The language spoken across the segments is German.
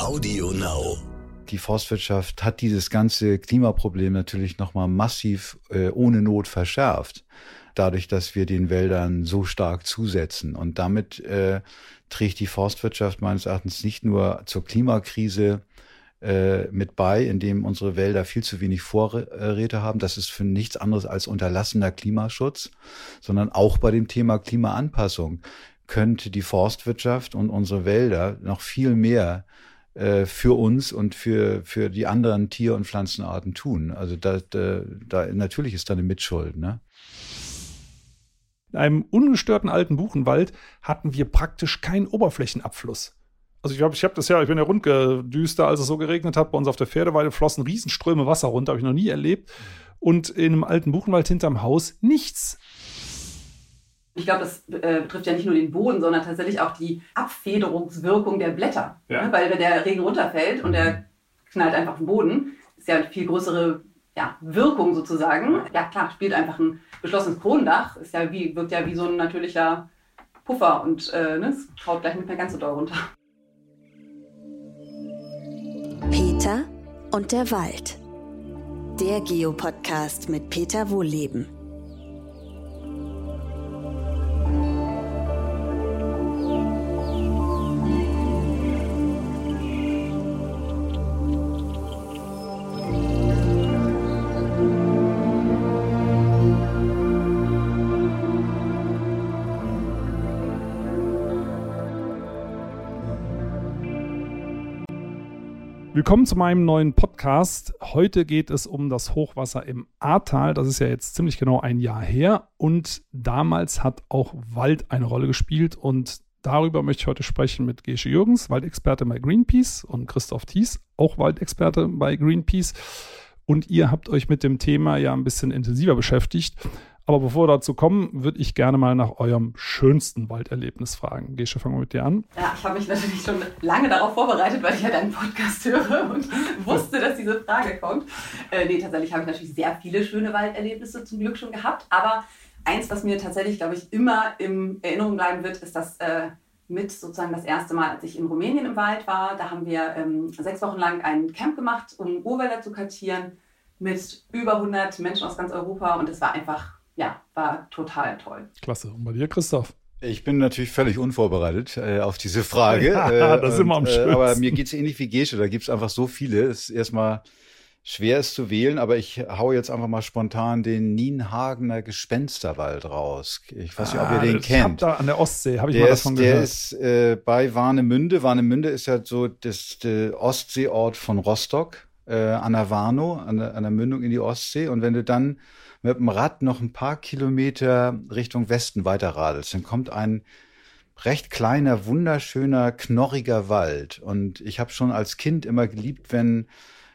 Audio Now. Die Forstwirtschaft hat dieses ganze Klimaproblem natürlich nochmal massiv äh, ohne Not verschärft. Dadurch, dass wir den Wäldern so stark zusetzen. Und damit äh, trägt die Forstwirtschaft meines Erachtens nicht nur zur Klimakrise äh, mit bei, indem unsere Wälder viel zu wenig Vorräte haben. Das ist für nichts anderes als unterlassener Klimaschutz, sondern auch bei dem Thema Klimaanpassung könnte die Forstwirtschaft und unsere Wälder noch viel mehr äh, für uns und für, für die anderen Tier- und Pflanzenarten tun. Also da, da, da natürlich ist da eine Mitschuld. Ne? In einem ungestörten alten Buchenwald hatten wir praktisch keinen Oberflächenabfluss. Also ich glaube, ich habe das ja, ich bin ja rundgedüster, als es so geregnet hat. Bei uns auf der Pferdeweide flossen Riesenströme Wasser runter, habe ich noch nie erlebt. Und in einem alten Buchenwald hinterm Haus nichts. Ich glaube, das äh, betrifft ja nicht nur den Boden, sondern tatsächlich auch die Abfederungswirkung der Blätter. Ja. Ne? Weil wenn der Regen runterfällt und der knallt einfach auf den Boden, ist ja eine viel größere ja, Wirkung sozusagen. Ja klar, spielt einfach ein geschlossenes Kronendach, ist ja wie, wirkt ja wie so ein natürlicher Puffer und äh, ne, es haut gleich nicht mehr ganz so doll runter. Peter und der Wald. Der Geopodcast mit Peter Wohlleben. Willkommen zu meinem neuen Podcast. Heute geht es um das Hochwasser im Ahrtal. Das ist ja jetzt ziemlich genau ein Jahr her. Und damals hat auch Wald eine Rolle gespielt. Und darüber möchte ich heute sprechen mit Gesche Jürgens, Waldexperte bei Greenpeace, und Christoph Thies, auch Waldexperte bei Greenpeace. Und ihr habt euch mit dem Thema ja ein bisschen intensiver beschäftigt. Aber bevor wir dazu kommen, würde ich gerne mal nach eurem schönsten Walderlebnis fragen. Gesche, fangen wir mit dir an. Ja, ich habe mich natürlich schon lange darauf vorbereitet, weil ich ja deinen Podcast höre und wusste, dass diese Frage kommt. Äh, nee, tatsächlich habe ich natürlich sehr viele schöne Walderlebnisse zum Glück schon gehabt. Aber eins, was mir tatsächlich, glaube ich, immer in Erinnerung bleiben wird, ist das äh, mit sozusagen das erste Mal, als ich in Rumänien im Wald war. Da haben wir ähm, sechs Wochen lang ein Camp gemacht, um Urwälder zu kartieren mit über 100 Menschen aus ganz Europa und es war einfach ja, war total toll. Klasse. Und bei dir, Christoph? Ich bin natürlich völlig unvorbereitet äh, auf diese Frage. Ja, äh, das ist immer am schönsten. Äh, aber mir geht es ähnlich wie Gesche, da gibt es einfach so viele. Es ist erstmal schwer es zu wählen, aber ich hau jetzt einfach mal spontan den Nienhagener Gespensterwald raus. Ich weiß nicht, ob ihr ah, den kennt. Da an der Ostsee habe ich der mal davon ist, gehört. Der ist äh, bei Warnemünde. Warnemünde ist ja so das, der Ostseeort von Rostock äh, an der Warnow, an der, an der Mündung in die Ostsee. Und wenn du dann mit dem Rad noch ein paar Kilometer Richtung Westen weiter radelst, dann kommt ein recht kleiner, wunderschöner, knorriger Wald. Und ich habe schon als Kind immer geliebt, wenn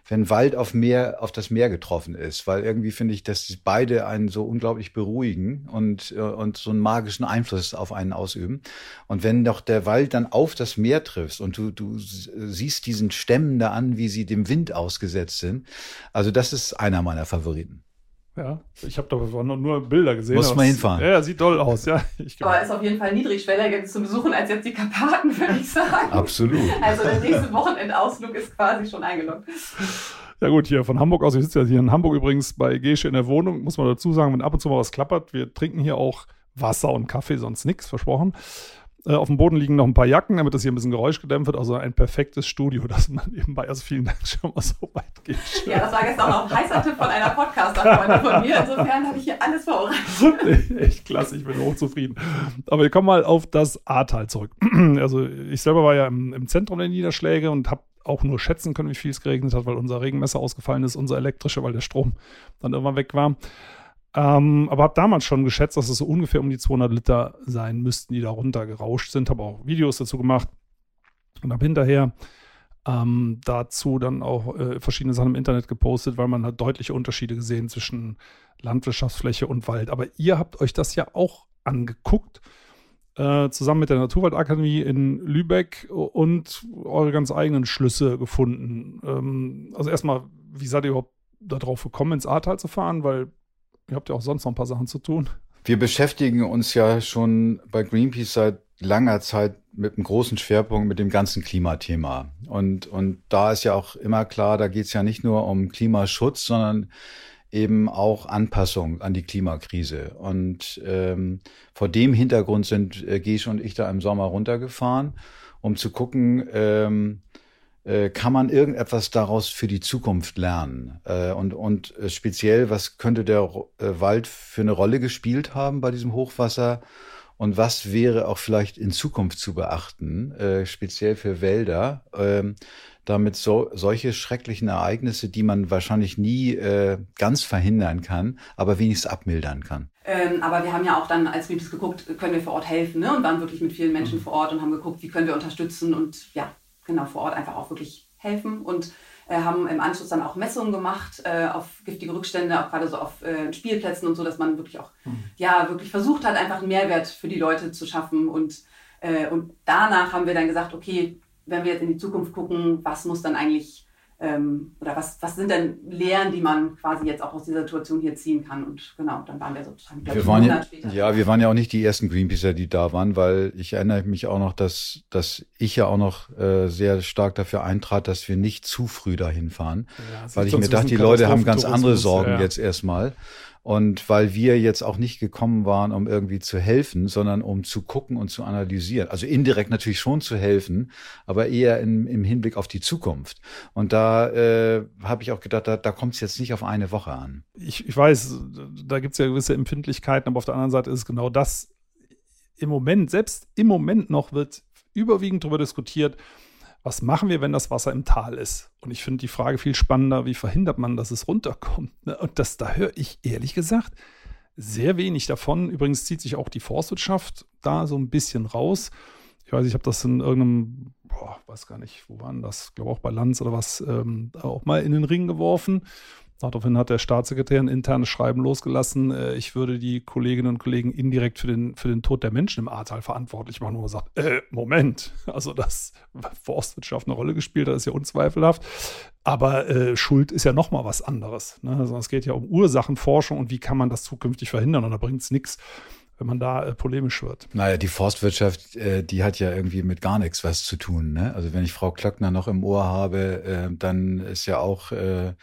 wenn Wald auf Meer, auf das Meer getroffen ist, weil irgendwie finde ich, dass beide einen so unglaublich beruhigen und, äh, und so einen magischen Einfluss auf einen ausüben. Und wenn doch der Wald dann auf das Meer triffst und du, du siehst diesen Stämmen da an, wie sie dem Wind ausgesetzt sind, also das ist einer meiner Favoriten. Ja, ich habe da nur Bilder gesehen. Muss man hinfahren. Ja, sieht toll aus, ja. Aber ist auf jeden Fall niedrigschwelliger zu besuchen als jetzt die Karpaten, würde ich sagen. Absolut. Also der nächste Wochenendausflug ist quasi schon eingeloggt. Ja gut, hier von Hamburg aus, ich sitze ja hier in Hamburg übrigens bei Gesche in der Wohnung, muss man dazu sagen, wenn ab und zu mal was klappert, wir trinken hier auch Wasser und Kaffee, sonst nichts, versprochen. Äh, auf dem Boden liegen noch ein paar Jacken, damit das hier ein bisschen Geräusch gedämpft wird. Also ein perfektes Studio, dass man nebenbei, also vielen Dank schon mal so weit geht. Ja, das war gestern auch noch ein heißer Tipp von einer Podcaster-Freundin von mir. Insofern habe ich hier alles vorbereitet. Echt klasse, ich bin hochzufrieden. Aber wir kommen mal auf das Ahrtal zurück. Also ich selber war ja im, im Zentrum der Niederschläge und habe auch nur schätzen können, wie viel es geregnet hat, weil unser Regenmesser ausgefallen ist, unser elektrische, weil der Strom dann irgendwann weg war. Ähm, aber habe damals schon geschätzt, dass es so ungefähr um die 200 Liter sein müssten, die da runter gerauscht sind. Habe auch Videos dazu gemacht und habe hinterher ähm, dazu dann auch äh, verschiedene Sachen im Internet gepostet, weil man hat deutliche Unterschiede gesehen zwischen Landwirtschaftsfläche und Wald. Aber ihr habt euch das ja auch angeguckt, äh, zusammen mit der Naturwaldakademie in Lübeck und eure ganz eigenen Schlüsse gefunden. Ähm, also erstmal, wie seid ihr überhaupt darauf gekommen, ins Ahrtal zu fahren? Weil Ihr habt ja auch sonst noch ein paar Sachen zu tun. Wir beschäftigen uns ja schon bei Greenpeace seit langer Zeit mit einem großen Schwerpunkt mit dem ganzen Klimathema. Und, und da ist ja auch immer klar, da geht es ja nicht nur um Klimaschutz, sondern eben auch Anpassung an die Klimakrise. Und ähm, vor dem Hintergrund sind äh, Gesch und ich da im Sommer runtergefahren, um zu gucken, ähm, äh, kann man irgendetwas daraus für die Zukunft lernen? Äh, und und äh, speziell, was könnte der äh, Wald für eine Rolle gespielt haben bei diesem Hochwasser? Und was wäre auch vielleicht in Zukunft zu beachten, äh, speziell für Wälder, ähm, damit so, solche schrecklichen Ereignisse, die man wahrscheinlich nie äh, ganz verhindern kann, aber wenigstens abmildern kann. Ähm, aber wir haben ja auch dann als Greenpeace geguckt, können wir vor Ort helfen ne? und waren wirklich mit vielen Menschen mhm. vor Ort und haben geguckt, wie können wir unterstützen und ja, genau vor Ort einfach auch wirklich helfen und äh, haben im Anschluss dann auch Messungen gemacht äh, auf giftige Rückstände, auch gerade so auf äh, Spielplätzen und so, dass man wirklich auch mhm. ja wirklich versucht hat, einfach einen Mehrwert für die Leute zu schaffen und äh, und danach haben wir dann gesagt, okay, wenn wir jetzt in die Zukunft gucken, was muss dann eigentlich ähm, oder was, was sind denn Lehren, die man quasi jetzt auch aus dieser Situation hier ziehen kann? Und genau, dann waren wir sozusagen, glaube ich, waren ja, später. Ja, wir waren ja auch nicht die ersten Greenpeacer, die da waren, weil ich erinnere mich auch noch, dass, dass ich ja auch noch äh, sehr stark dafür eintrat, dass wir nicht zu früh dahin fahren. Ja, weil ich mir dachte, die Leute haben ganz andere Sorgen ja. jetzt erstmal. Und weil wir jetzt auch nicht gekommen waren, um irgendwie zu helfen, sondern um zu gucken und zu analysieren. Also indirekt natürlich schon zu helfen, aber eher in, im Hinblick auf die Zukunft. Und da äh, habe ich auch gedacht, da, da kommt es jetzt nicht auf eine Woche an. Ich, ich weiß, da gibt es ja gewisse Empfindlichkeiten, aber auf der anderen Seite ist genau das im Moment, selbst im Moment noch wird überwiegend darüber diskutiert, was machen wir, wenn das Wasser im Tal ist? Und ich finde die Frage viel spannender, wie verhindert man, dass es runterkommt? Ne? Und das, da höre ich ehrlich gesagt sehr wenig davon. Übrigens zieht sich auch die Forstwirtschaft da so ein bisschen raus. Ich weiß, ich habe das in irgendeinem, boah, weiß gar nicht, wo waren das? Ich glaube auch bei Lanz oder was, ähm, auch mal in den Ring geworfen. Daraufhin hat der Staatssekretär ein internes Schreiben losgelassen, äh, ich würde die Kolleginnen und Kollegen indirekt für den, für den Tod der Menschen im Ahrtal verantwortlich machen, wo man sagt, äh, Moment, also dass Forstwirtschaft eine Rolle gespielt hat, ist ja unzweifelhaft. Aber äh, Schuld ist ja nochmal was anderes. Ne? Also es geht ja um Ursachenforschung und wie kann man das zukünftig verhindern. Und da bringt es nichts, wenn man da äh, polemisch wird. Naja, die Forstwirtschaft, äh, die hat ja irgendwie mit gar nichts was zu tun. Ne? Also wenn ich Frau Klöckner noch im Ohr habe, äh, dann ist ja auch äh,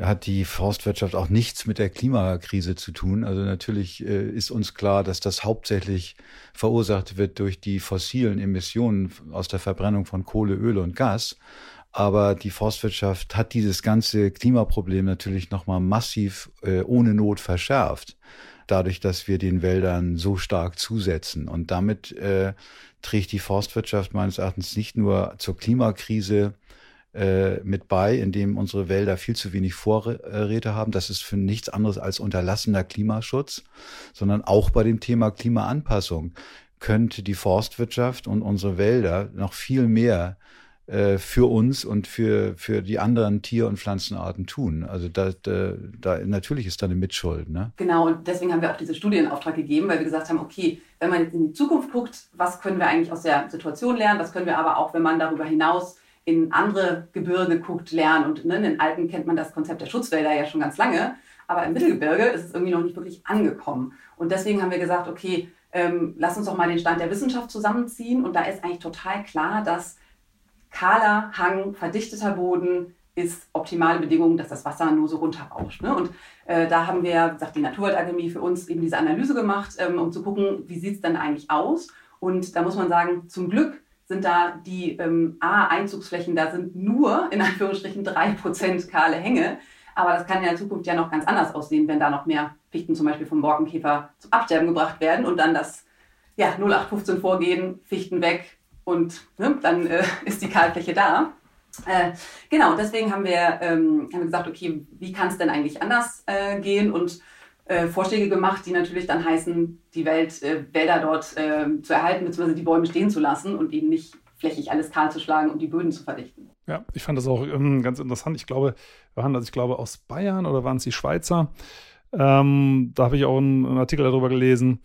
hat die Forstwirtschaft auch nichts mit der Klimakrise zu tun. Also natürlich äh, ist uns klar, dass das hauptsächlich verursacht wird durch die fossilen Emissionen aus der Verbrennung von Kohle, Öl und Gas. Aber die Forstwirtschaft hat dieses ganze Klimaproblem natürlich nochmal massiv äh, ohne Not verschärft. Dadurch, dass wir den Wäldern so stark zusetzen. Und damit äh, trägt die Forstwirtschaft meines Erachtens nicht nur zur Klimakrise äh, mit bei, indem unsere Wälder viel zu wenig Vorräte haben. Das ist für nichts anderes als unterlassener Klimaschutz, sondern auch bei dem Thema Klimaanpassung könnte die Forstwirtschaft und unsere Wälder noch viel mehr äh, für uns und für, für die anderen Tier- und Pflanzenarten tun. Also da, da, da natürlich ist da eine Mitschuld. Ne? Genau, und deswegen haben wir auch diese Studie in Auftrag gegeben, weil wir gesagt haben, okay, wenn man in die Zukunft guckt, was können wir eigentlich aus der Situation lernen, was können wir aber auch, wenn man darüber hinaus in andere Gebirge guckt, lernen. Und ne, in den Alpen kennt man das Konzept der Schutzwälder ja schon ganz lange. Aber im Mittelgebirge ist es irgendwie noch nicht wirklich angekommen. Und deswegen haben wir gesagt, okay, ähm, lass uns doch mal den Stand der Wissenschaft zusammenziehen. Und da ist eigentlich total klar, dass kahler Hang, verdichteter Boden ist optimale Bedingung, dass das Wasser nur so runterrauscht. Ne? Und äh, da haben wir, sagt die Naturwaldakademie, für uns eben diese Analyse gemacht, ähm, um zu gucken, wie sieht es denn eigentlich aus. Und da muss man sagen, zum Glück sind da die ähm, A-Einzugsflächen, da sind nur in Anführungsstrichen drei Prozent kahle Hänge. Aber das kann in Zukunft ja noch ganz anders aussehen, wenn da noch mehr Fichten zum Beispiel vom Borkenkäfer zum Absterben gebracht werden und dann das ja, 0815 Vorgehen, Fichten weg und ne, dann äh, ist die Kahlfläche da. Äh, genau, deswegen haben wir, ähm, haben wir gesagt, okay, wie kann es denn eigentlich anders äh, gehen? Und äh, Vorschläge gemacht, die natürlich dann heißen, die Welt, äh, Wälder dort äh, zu erhalten, beziehungsweise die Bäume stehen zu lassen und eben nicht flächig alles kahl zu schlagen und die Böden zu verdichten. Ja, ich fand das auch ähm, ganz interessant. Ich glaube, waren das, ich glaube, aus Bayern oder waren es die Schweizer? Ähm, da habe ich auch einen, einen, Artikel darüber gelesen.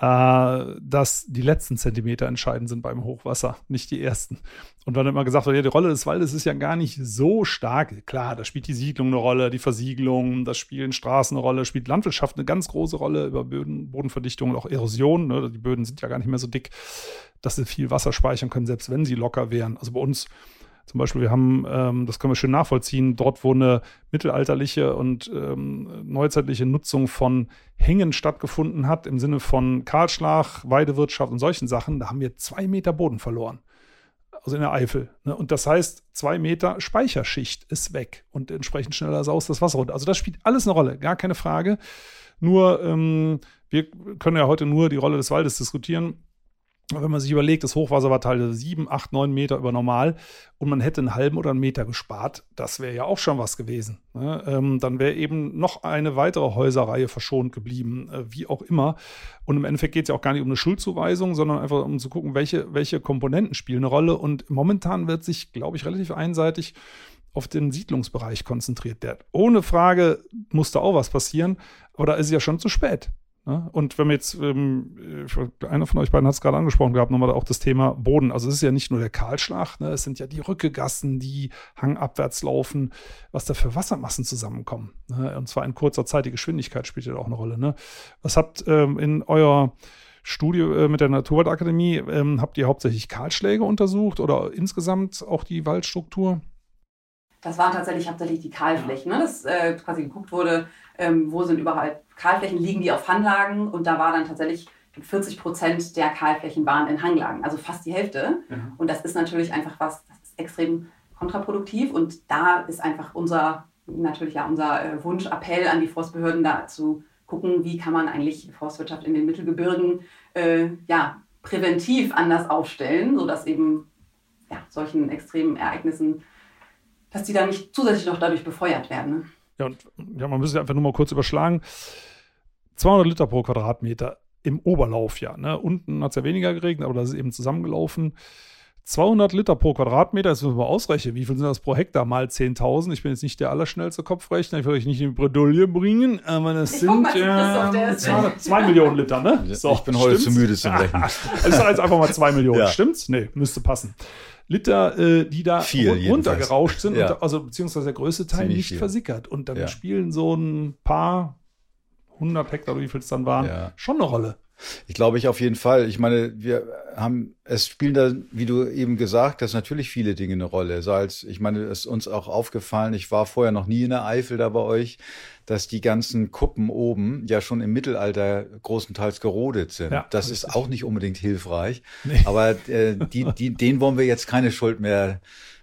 Äh, dass die letzten Zentimeter entscheidend sind beim Hochwasser, nicht die ersten. Und dann immer gesagt ja, die Rolle des Waldes ist ja gar nicht so stark. Klar, da spielt die Siedlung eine Rolle, die Versiegelung, das spielen Straßen eine Rolle, spielt Landwirtschaft eine ganz große Rolle über Böden, Bodenverdichtung und auch Erosion. Ne? Die Böden sind ja gar nicht mehr so dick, dass sie viel Wasser speichern können, selbst wenn sie locker wären. Also bei uns zum Beispiel, wir haben, ähm, das können wir schön nachvollziehen, dort, wo eine mittelalterliche und ähm, neuzeitliche Nutzung von Hängen stattgefunden hat, im Sinne von Kahlschlag, Weidewirtschaft und solchen Sachen, da haben wir zwei Meter Boden verloren. Also in der Eifel. Ne? Und das heißt, zwei Meter Speicherschicht ist weg und entsprechend schneller saust das Wasser runter. Also das spielt alles eine Rolle, gar keine Frage. Nur, ähm, wir können ja heute nur die Rolle des Waldes diskutieren wenn man sich überlegt, das Hochwasser war teilweise sieben, acht, neun Meter über normal und man hätte einen halben oder einen Meter gespart, das wäre ja auch schon was gewesen. Ne? Ähm, dann wäre eben noch eine weitere Häuserreihe verschont geblieben, äh, wie auch immer. Und im Endeffekt geht es ja auch gar nicht um eine Schuldzuweisung, sondern einfach um zu gucken, welche, welche Komponenten spielen eine Rolle. Und momentan wird sich, glaube ich, relativ einseitig auf den Siedlungsbereich konzentriert. Der, ohne Frage musste auch was passieren, aber da ist es ja schon zu spät. Ne? Und wenn wir jetzt, ähm, einer von euch beiden hat es gerade angesprochen gehabt, nochmal auch das Thema Boden. Also es ist ja nicht nur der Kahlschlag, ne? es sind ja die Rückegassen, die hangabwärts laufen, was da für Wassermassen zusammenkommen. Ne? Und zwar in kurzer Zeit, die Geschwindigkeit spielt ja auch eine Rolle. Ne? Was habt ähm, in eurer Studie äh, mit der Naturwaldakademie, ähm, habt ihr hauptsächlich Kahlschläge untersucht oder insgesamt auch die Waldstruktur? Das waren tatsächlich hauptsächlich die Kahlflächen, ne? dass äh, quasi geguckt wurde, ähm, wo sind überall Kahlflächen, liegen die auf Hanglagen und da war dann tatsächlich 40 Prozent der Kahlflächen waren in Hanglagen, also fast die Hälfte. Ja. Und das ist natürlich einfach was, das ist extrem kontraproduktiv und da ist einfach unser, natürlich ja unser äh, Wunsch, Appell an die Forstbehörden da zu gucken, wie kann man eigentlich Forstwirtschaft in den Mittelgebirgen äh, ja, präventiv anders aufstellen, sodass eben ja, solchen extremen Ereignissen, dass die dann nicht zusätzlich noch dadurch befeuert werden. Ne? Ja, und ja, man müsste einfach nur mal kurz überschlagen. 200 Liter pro Quadratmeter im Oberlauf, ja. Ne? Unten hat es ja weniger geregnet, aber das ist eben zusammengelaufen. 200 Liter pro Quadratmeter, das müssen wir mal ausrechnen. Wie viel sind das pro Hektar? Mal 10.000. Ich bin jetzt nicht der allerschnellste Kopfrechner. Ich will euch nicht in die Bredouille bringen, aber das ich sind äh, zwei, zwei, Millionen Liter, ne? So, ich bin heute stimmt's? zu müde zu rechnen. also ich sage jetzt einfach mal zwei Millionen. Ja. Stimmt's? Nee, müsste passen. Liter, äh, die da viel, runtergerauscht sind, ja. und, also beziehungsweise der größte Teil Ziemlich nicht viel. versickert. Und dann ja. spielen so ein paar hundert Hektar, wie viel es dann waren, schon eine Rolle. Ich glaube ich auf jeden Fall. Ich meine, wir haben, es spielen da, wie du eben gesagt hast, natürlich viele Dinge eine Rolle. Salz, ich meine, es ist uns auch aufgefallen, ich war vorher noch nie in der Eifel da bei euch, dass die ganzen Kuppen oben ja schon im Mittelalter großenteils gerodet sind. Ja, das ist auch nicht unbedingt hilfreich. Nee. Aber äh, die, die, denen wollen wir jetzt keine Schuld mehr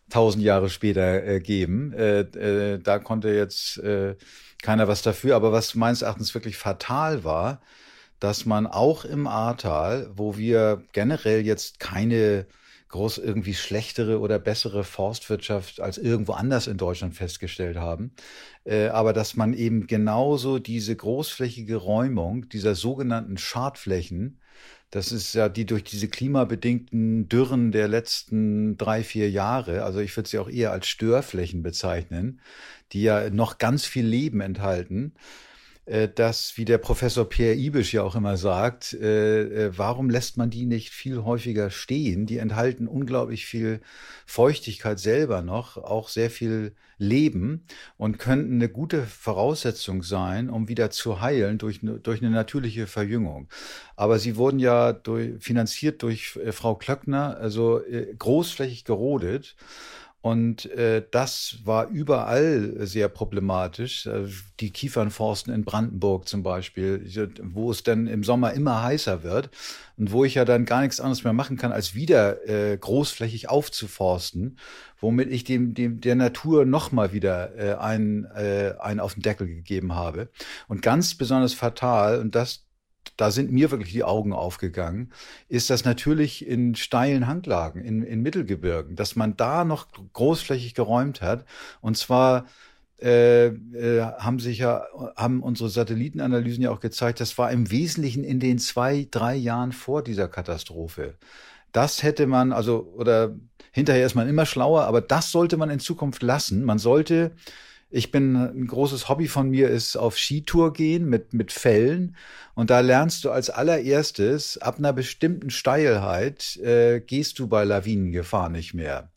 tausend Jahre später äh, geben. Äh, äh, da konnte jetzt äh, keiner was dafür. Aber was meines Erachtens wirklich fatal war, dass man auch im Ahrtal, wo wir generell jetzt keine groß irgendwie schlechtere oder bessere Forstwirtschaft als irgendwo anders in Deutschland festgestellt haben, äh, aber dass man eben genauso diese großflächige Räumung dieser sogenannten Schadflächen, das ist ja die durch diese klimabedingten Dürren der letzten drei, vier Jahre, also ich würde sie auch eher als Störflächen bezeichnen, die ja noch ganz viel Leben enthalten, dass, wie der Professor Pierre Ibisch ja auch immer sagt, äh, äh, warum lässt man die nicht viel häufiger stehen? Die enthalten unglaublich viel Feuchtigkeit selber noch, auch sehr viel Leben und könnten eine gute Voraussetzung sein, um wieder zu heilen durch, durch eine natürliche Verjüngung. Aber sie wurden ja durch, finanziert durch äh, Frau Klöckner, also äh, großflächig gerodet. Und äh, das war überall sehr problematisch. Also die Kiefernforsten in Brandenburg zum Beispiel, wo es dann im Sommer immer heißer wird und wo ich ja dann gar nichts anderes mehr machen kann, als wieder äh, großflächig aufzuforsten, womit ich dem, dem der Natur nochmal wieder äh, einen, äh, einen auf den Deckel gegeben habe. Und ganz besonders fatal, und das da sind mir wirklich die Augen aufgegangen, ist das natürlich in steilen Hanglagen, in, in Mittelgebirgen, dass man da noch großflächig geräumt hat. Und zwar äh, äh, haben sich ja, haben unsere Satellitenanalysen ja auch gezeigt, das war im Wesentlichen in den zwei, drei Jahren vor dieser Katastrophe. Das hätte man, also, oder hinterher ist man immer schlauer, aber das sollte man in Zukunft lassen. Man sollte ich bin ein großes Hobby von mir ist auf Skitour gehen mit mit Fällen und da lernst du als allererstes ab einer bestimmten Steilheit äh, gehst du bei Lawinengefahr nicht mehr.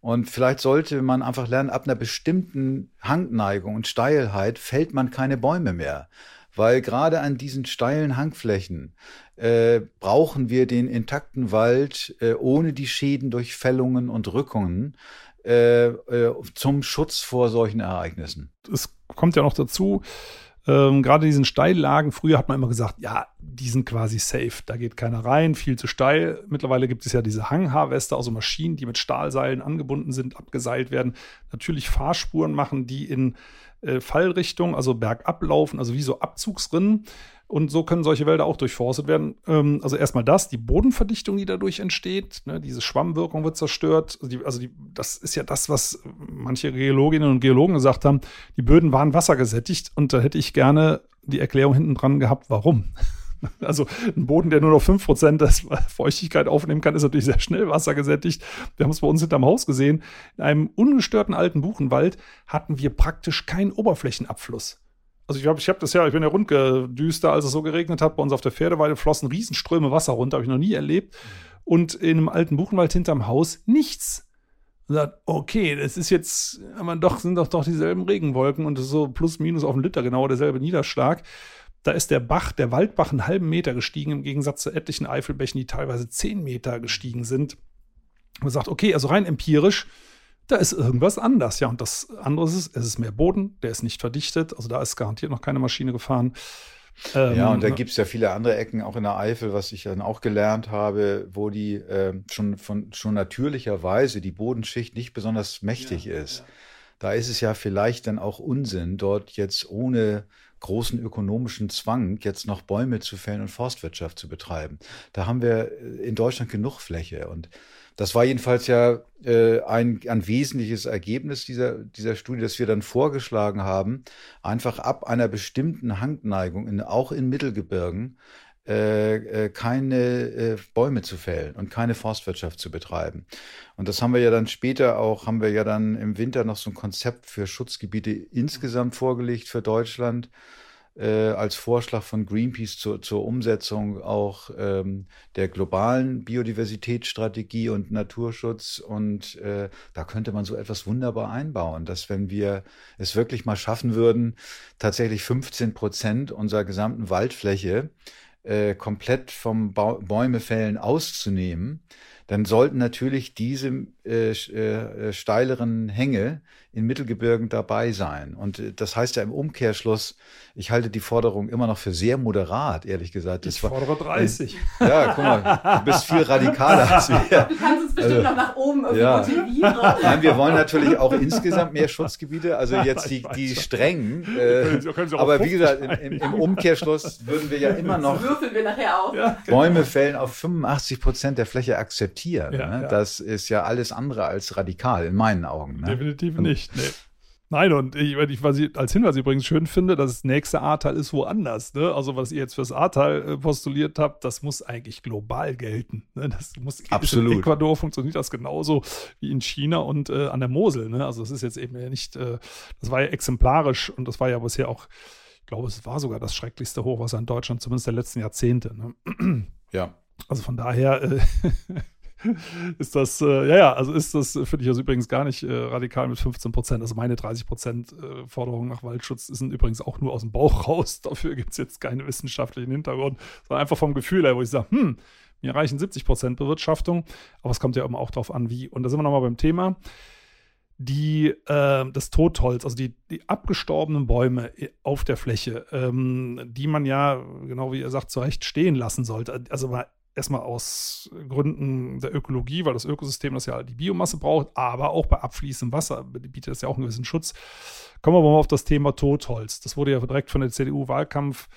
Und vielleicht sollte man einfach lernen, ab einer bestimmten Hangneigung und Steilheit fällt man keine Bäume mehr. Weil gerade an diesen steilen Hangflächen äh, brauchen wir den intakten Wald äh, ohne die Schäden durch Fällungen und Rückungen äh, äh, zum Schutz vor solchen Ereignissen. Es kommt ja noch dazu, ähm, gerade diesen Steillagen, früher hat man immer gesagt, ja, die sind quasi safe, da geht keiner rein, viel zu steil. Mittlerweile gibt es ja diese Hanghaarweste, also Maschinen, die mit Stahlseilen angebunden sind, abgeseilt werden, natürlich Fahrspuren machen, die in äh, Fallrichtung, also bergab laufen, also wie so Abzugsrinnen. Und so können solche Wälder auch durchforstet werden. Ähm, also erstmal das, die Bodenverdichtung, die dadurch entsteht, ne, diese Schwammwirkung wird zerstört. Also, die, also die, das ist ja das, was manche Geologinnen und Geologen gesagt haben. Die Böden waren wassergesättigt und da hätte ich gerne die Erklärung hinten dran gehabt, warum. Also ein Boden, der nur noch 5% der Feuchtigkeit aufnehmen kann, ist natürlich sehr schnell wassergesättigt. Wir haben es bei uns hinterm Haus gesehen. In einem ungestörten alten Buchenwald hatten wir praktisch keinen Oberflächenabfluss. Also ich glaube, ich habe das ja, ich bin ja rundgedüster, als es so geregnet hat. Bei uns auf der Pferdeweide flossen Riesenströme Wasser runter, habe ich noch nie erlebt. Und in einem alten Buchenwald hinterm Haus nichts. Und sagt, okay, das ist jetzt, aber doch, sind doch doch dieselben Regenwolken und so plus minus auf einen Liter genau derselbe Niederschlag. Da ist der Bach, der Waldbach, einen halben Meter gestiegen, im Gegensatz zu etlichen Eifelbächen, die teilweise zehn Meter gestiegen sind. Man sagt, okay, also rein empirisch, da ist irgendwas anders. Ja, und das andere ist, es ist mehr Boden, der ist nicht verdichtet, also da ist garantiert noch keine Maschine gefahren. Ähm, ja, und da gibt es ja viele andere Ecken, auch in der Eifel, was ich dann auch gelernt habe, wo die äh, schon von schon natürlicherweise die Bodenschicht nicht besonders mächtig ja, ist. Ja. Da ist es ja vielleicht dann auch Unsinn, dort jetzt ohne großen ökonomischen Zwang, jetzt noch Bäume zu fällen und Forstwirtschaft zu betreiben. Da haben wir in Deutschland genug Fläche und das war jedenfalls ja äh, ein, ein wesentliches Ergebnis dieser, dieser Studie, dass wir dann vorgeschlagen haben, einfach ab einer bestimmten Hangneigung, in, auch in Mittelgebirgen, äh, äh, keine äh, Bäume zu fällen und keine Forstwirtschaft zu betreiben. Und das haben wir ja dann später auch, haben wir ja dann im Winter noch so ein Konzept für Schutzgebiete insgesamt vorgelegt für Deutschland äh, als Vorschlag von Greenpeace zur, zur Umsetzung auch ähm, der globalen Biodiversitätsstrategie und Naturschutz. Und äh, da könnte man so etwas wunderbar einbauen, dass wenn wir es wirklich mal schaffen würden, tatsächlich 15 Prozent unserer gesamten Waldfläche äh, komplett vom ba Bäumefällen auszunehmen, dann sollten natürlich diese äh, äh, steileren Hänge in Mittelgebirgen dabei sein. Und äh, das heißt ja im Umkehrschluss, ich halte die Forderung immer noch für sehr moderat, ehrlich gesagt. Das ich fordere 30. Äh, ja, guck mal, du bist viel radikaler als wir. Du kannst uns bestimmt also, noch nach oben irgendwie ja. motivieren. Nein, wir wollen natürlich auch insgesamt mehr Schutzgebiete, also jetzt die, die strengen. Äh, aber wie gesagt, im, im, Umkehrschluss würden wir ja immer noch würfeln wir nachher auch. Ja, genau. Bäume fällen auf 85 Prozent der Fläche akzeptieren. Ja, ne? Das ist ja alles andere als radikal in meinen Augen. Ne? Definitiv nicht. Nee. Nein, und ich, ich, was ich als Hinweis übrigens schön finde, dass das nächste A-Teil ist woanders. Ne? Also, was ihr jetzt fürs A-Teil äh, postuliert habt, das muss eigentlich global gelten. Ne? Das muss Absolut. In Ecuador funktioniert das genauso wie in China und äh, an der Mosel. Ne? Also, es ist jetzt eben ja nicht, äh, das war ja exemplarisch und das war ja bisher auch, ich glaube, es war sogar das schrecklichste Hochwasser in Deutschland, zumindest der letzten Jahrzehnte. Ne? Ja. Also von daher äh, ist das, äh, ja, ja, also ist das, finde ich also übrigens gar nicht äh, radikal mit 15 Prozent. Also meine 30 Prozent äh, Forderungen nach Waldschutz sind übrigens auch nur aus dem Bauch raus. Dafür gibt es jetzt keinen wissenschaftlichen Hintergrund, sondern einfach vom Gefühl her, wo ich sage, hm, mir reichen 70 Prozent Bewirtschaftung, aber es kommt ja immer auch darauf an, wie. Und da sind wir nochmal beim Thema. Die, äh, das Totholz, also die, die abgestorbenen Bäume auf der Fläche, ähm, die man ja, genau wie ihr sagt, zurecht stehen lassen sollte. Also mal erstmal aus Gründen der Ökologie, weil das Ökosystem das ja die Biomasse braucht, aber auch bei abfließendem Wasser bietet das ja auch einen gewissen Schutz. Kommen wir aber mal auf das Thema Totholz. Das wurde ja direkt von der CDU-Wahlkampf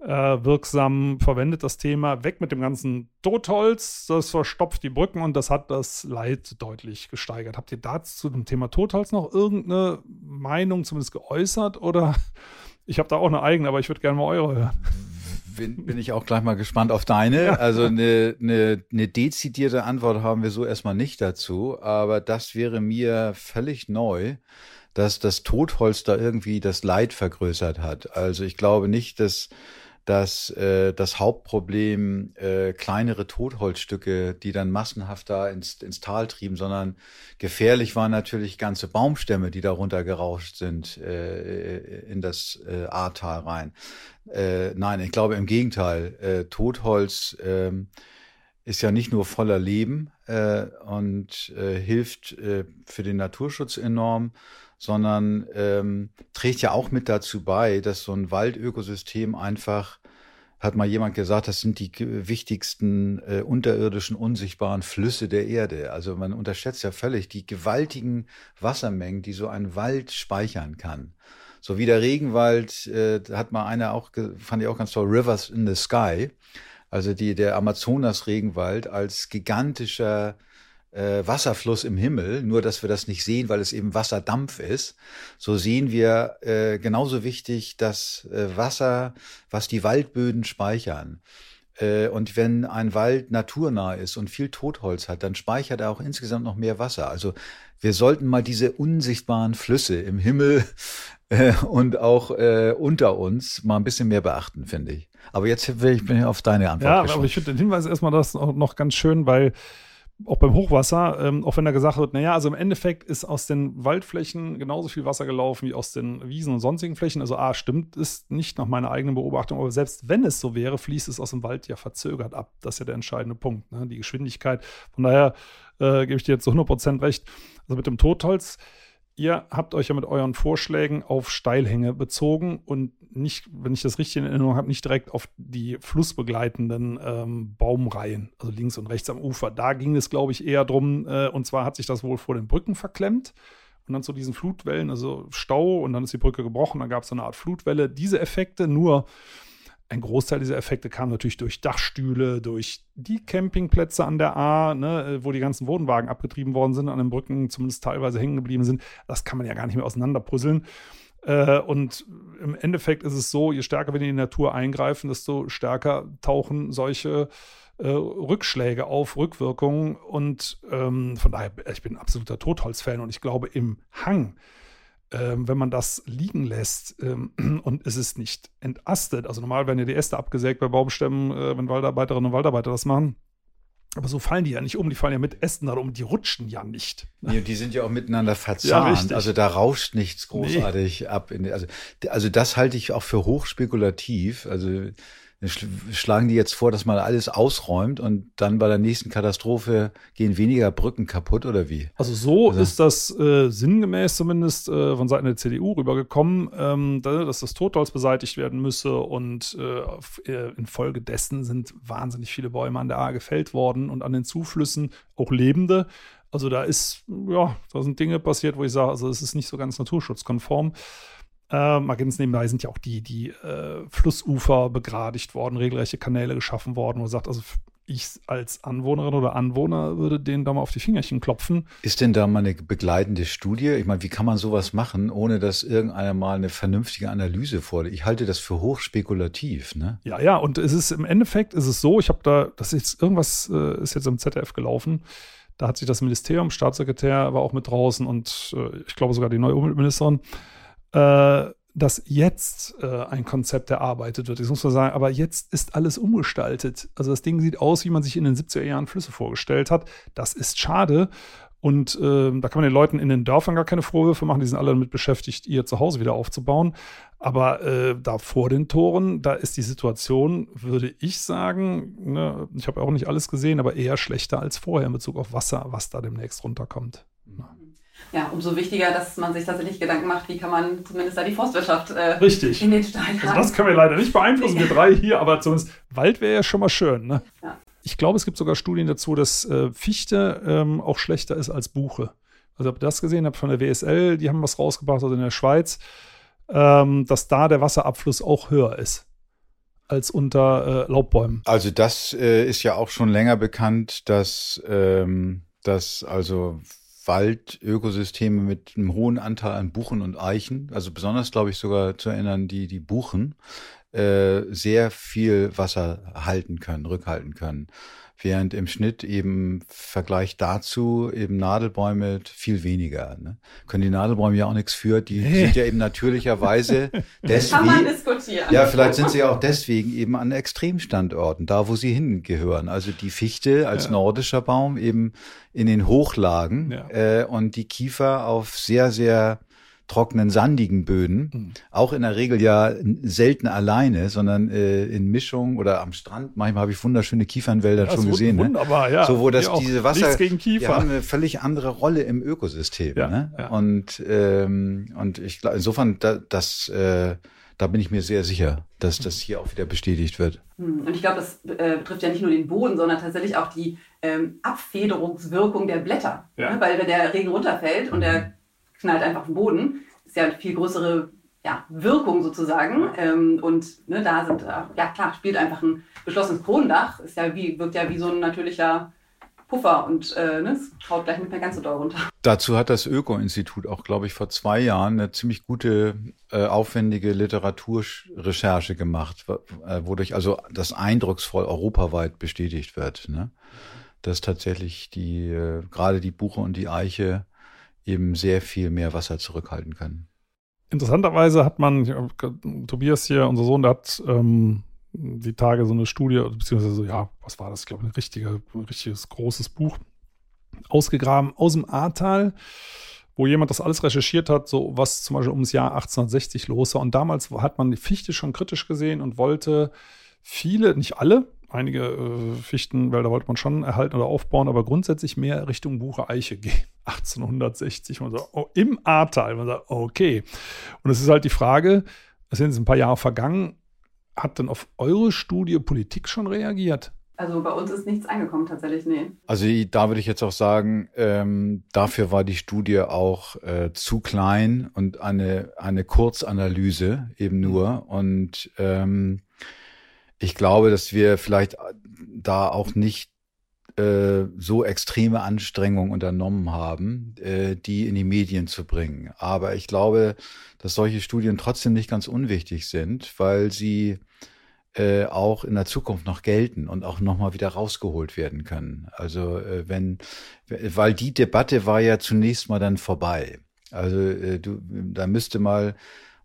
äh, wirksam verwendet, das Thema. Weg mit dem ganzen Totholz, das verstopft die Brücken und das hat das Leid deutlich gesteigert. Habt ihr dazu zu dem Thema Totholz noch irgendeine Meinung zumindest geäußert oder ich habe da auch eine eigene, aber ich würde gerne mal eure hören bin, bin ich auch gleich mal gespannt auf deine. Ja. Also eine, eine, eine dezidierte Antwort haben wir so erstmal nicht dazu, aber das wäre mir völlig neu, dass das Totholz da irgendwie das Leid vergrößert hat. Also ich glaube nicht, dass dass äh, das Hauptproblem äh, kleinere Totholzstücke, die dann massenhaft da ins, ins Tal trieben, sondern gefährlich waren natürlich ganze Baumstämme, die darunter gerauscht sind äh, in das äh, Ahrtal rein. Äh, nein, ich glaube im Gegenteil. Äh, Totholz äh, ist ja nicht nur voller Leben äh, und äh, hilft äh, für den Naturschutz enorm, sondern ähm, trägt ja auch mit dazu bei, dass so ein Waldökosystem einfach, hat mal jemand gesagt, das sind die wichtigsten äh, unterirdischen, unsichtbaren Flüsse der Erde. Also man unterschätzt ja völlig die gewaltigen Wassermengen, die so ein Wald speichern kann. So wie der Regenwald, äh, hat mal einer auch, fand ich auch ganz toll, Rivers in the Sky. Also die, der Amazonas-Regenwald als gigantischer äh, Wasserfluss im Himmel, nur dass wir das nicht sehen, weil es eben Wasserdampf ist. So sehen wir äh, genauso wichtig das äh, Wasser, was die Waldböden speichern. Äh, und wenn ein Wald naturnah ist und viel Totholz hat, dann speichert er auch insgesamt noch mehr Wasser. Also wir sollten mal diese unsichtbaren Flüsse im Himmel äh, und auch äh, unter uns mal ein bisschen mehr beachten, finde ich. Aber jetzt will ich bin auf deine Antwort. Ja, gespannt. aber ich finde den Hinweis erstmal das noch ganz schön, weil auch beim Hochwasser, ähm, auch wenn da gesagt wird, naja, also im Endeffekt ist aus den Waldflächen genauso viel Wasser gelaufen wie aus den Wiesen und sonstigen Flächen. Also A, stimmt ist nicht nach meiner eigenen Beobachtung, aber selbst wenn es so wäre, fließt es aus dem Wald ja verzögert ab. Das ist ja der entscheidende Punkt, ne? die Geschwindigkeit. Von daher äh, gebe ich dir jetzt zu 100% recht. Also mit dem Totholz, ihr habt euch ja mit euren Vorschlägen auf Steilhänge bezogen und nicht, wenn ich das richtig in Erinnerung habe, nicht direkt auf die flussbegleitenden ähm, Baumreihen, also links und rechts am Ufer. Da ging es, glaube ich, eher drum, äh, und zwar hat sich das wohl vor den Brücken verklemmt und dann zu diesen Flutwellen, also Stau und dann ist die Brücke gebrochen, dann gab es so eine Art Flutwelle. Diese Effekte nur ein Großteil dieser Effekte kam natürlich durch Dachstühle, durch die Campingplätze an der A, ne, wo die ganzen Wohnwagen abgetrieben worden sind, an den Brücken zumindest teilweise hängen geblieben sind. Das kann man ja gar nicht mehr auseinanderpuzzeln. Äh, und im Endeffekt ist es so, je stärker wir in die Natur eingreifen, desto stärker tauchen solche äh, Rückschläge auf, Rückwirkungen. Und ähm, von daher, ich bin absoluter Totholz-Fan und ich glaube, im Hang ähm, wenn man das liegen lässt ähm, und es ist nicht entastet, also normal werden ja die Äste abgesägt bei Baumstämmen, äh, wenn Waldarbeiterinnen und Waldarbeiter das machen. Aber so fallen die ja nicht um, die fallen ja mit Ästen um, die rutschen ja nicht. Ja, die sind ja auch miteinander verzahnt. Ja, also da rauscht nichts großartig nee. ab. In, also, also das halte ich auch für hochspekulativ. Also schlagen die jetzt vor, dass man alles ausräumt und dann bei der nächsten Katastrophe gehen weniger Brücken kaputt oder wie? Also so also. ist das äh, sinngemäß zumindest äh, von Seiten der CDU rübergekommen, ähm, dass das Totholz beseitigt werden müsse und äh, äh, infolgedessen sind wahnsinnig viele Bäume an der A gefällt worden und an den Zuflüssen auch lebende. Also da ist, ja, da sind Dinge passiert, wo ich sage, also es ist nicht so ganz naturschutzkonform. Äh, mal ganz nebenbei sind ja auch die, die äh, Flussufer begradigt worden, regelrechte Kanäle geschaffen worden, wo man sagt, also ich als Anwohnerin oder Anwohner würde denen da mal auf die Fingerchen klopfen. Ist denn da mal eine begleitende Studie? Ich meine, wie kann man sowas machen, ohne dass irgendeiner mal eine vernünftige Analyse vorlegt? Ich halte das für hochspekulativ, ne? Ja, ja, und es ist im Endeffekt ist es so, ich habe da, das ist irgendwas äh, ist jetzt im ZDF gelaufen. Da hat sich das Ministerium, Staatssekretär war auch mit draußen und äh, ich glaube sogar die neue Umweltministerin äh, dass jetzt äh, ein Konzept erarbeitet wird. Ich muss mal sagen, aber jetzt ist alles umgestaltet. Also das Ding sieht aus, wie man sich in den 70er Jahren Flüsse vorgestellt hat. Das ist schade. Und äh, da kann man den Leuten in den Dörfern gar keine Vorwürfe machen. Die sind alle damit beschäftigt, ihr Zuhause wieder aufzubauen. Aber äh, da vor den Toren, da ist die Situation, würde ich sagen, ne, ich habe auch nicht alles gesehen, aber eher schlechter als vorher in Bezug auf Wasser, was da demnächst runterkommt. Ja, umso wichtiger, dass man sich tatsächlich Gedanken macht, wie kann man zumindest da die Forstwirtschaft äh, Richtig. in den Stein Also das können wir leider nicht beeinflussen, wir drei hier, aber zumindest Wald wäre ja schon mal schön. Ne? Ja. Ich glaube, es gibt sogar Studien dazu, dass äh, Fichte ähm, auch schlechter ist als Buche. Also ob ihr das gesehen habt von der WSL, die haben was rausgebracht, also in der Schweiz, ähm, dass da der Wasserabfluss auch höher ist als unter äh, Laubbäumen. Also das äh, ist ja auch schon länger bekannt, dass, ähm, dass also Waldökosysteme mit einem hohen Anteil an Buchen und Eichen, also besonders, glaube ich, sogar zu erinnern, die, die Buchen, äh, sehr viel Wasser halten können, rückhalten können während im Schnitt eben Vergleich dazu eben Nadelbäume viel weniger. Ne? Können die Nadelbäume ja auch nichts für, die hey. sind ja eben natürlicherweise deswegen. Kann man diskutieren. Ja, vielleicht sind sie ja auch deswegen eben an Extremstandorten, da wo sie hingehören. Also die Fichte als ja. nordischer Baum eben in den Hochlagen ja. äh, und die Kiefer auf sehr, sehr trockenen, sandigen Böden. Mhm. Auch in der Regel ja selten alleine, sondern äh, in Mischung oder am Strand. Manchmal habe ich wunderschöne Kiefernwälder ja, schon gesehen. Ne? Wunderbar, ne? ja. So, wo das diese Wasser gegen Kiefer. haben eine völlig andere Rolle im Ökosystem. Ja, ne? ja. Und, ähm, und ich glaube, insofern, da, das, äh, da bin ich mir sehr sicher, dass das hier auch wieder bestätigt wird. Hm, und ich glaube, das äh, betrifft ja nicht nur den Boden, sondern tatsächlich auch die ähm, Abfederungswirkung der Blätter. Ja. Ne? Weil wenn der Regen runterfällt und der knallt einfach auf den Boden. Ist ja eine viel größere ja, Wirkung sozusagen. Ähm, und ne, da sind, äh, ja klar, spielt einfach ein geschlossenes Kronendach, ist ja wie, wirkt ja wie so ein natürlicher Puffer und äh, ne, es kaut gleich nicht mehr ganz so doll runter. Dazu hat das Öko-Institut auch, glaube ich, vor zwei Jahren eine ziemlich gute, äh, aufwendige Literaturrecherche gemacht, äh, wodurch also das eindrucksvoll europaweit bestätigt wird, ne? dass tatsächlich die, äh, gerade die Buche und die Eiche eben sehr viel mehr Wasser zurückhalten können. Interessanterweise hat man, Tobias hier, unser Sohn, der hat ähm, die Tage so eine Studie, beziehungsweise, ja, was war das? Ich glaube, ein, richtige, ein richtiges großes Buch ausgegraben aus dem Ahrtal, wo jemand das alles recherchiert hat, so was zum Beispiel ums Jahr 1860 los war. Und damals hat man die Fichte schon kritisch gesehen und wollte viele, nicht alle, einige äh, Fichtenwälder wollte man schon erhalten oder aufbauen, aber grundsätzlich mehr Richtung Buche Eiche gehen. 1860. Man sagt, oh, im Ahrtal. Man sagt, okay. Und es ist halt die Frage, es sind jetzt ein paar Jahre vergangen, hat denn auf eure Studie Politik schon reagiert? Also bei uns ist nichts angekommen tatsächlich, nee. Also da würde ich jetzt auch sagen, ähm, dafür war die Studie auch äh, zu klein und eine, eine Kurzanalyse eben nur. Und ähm, ich glaube, dass wir vielleicht da auch nicht äh, so extreme Anstrengungen unternommen haben, äh, die in die Medien zu bringen. Aber ich glaube, dass solche Studien trotzdem nicht ganz unwichtig sind, weil sie äh, auch in der Zukunft noch gelten und auch nochmal wieder rausgeholt werden können. Also äh, wenn, weil die Debatte war ja zunächst mal dann vorbei. Also äh, du, da müsste mal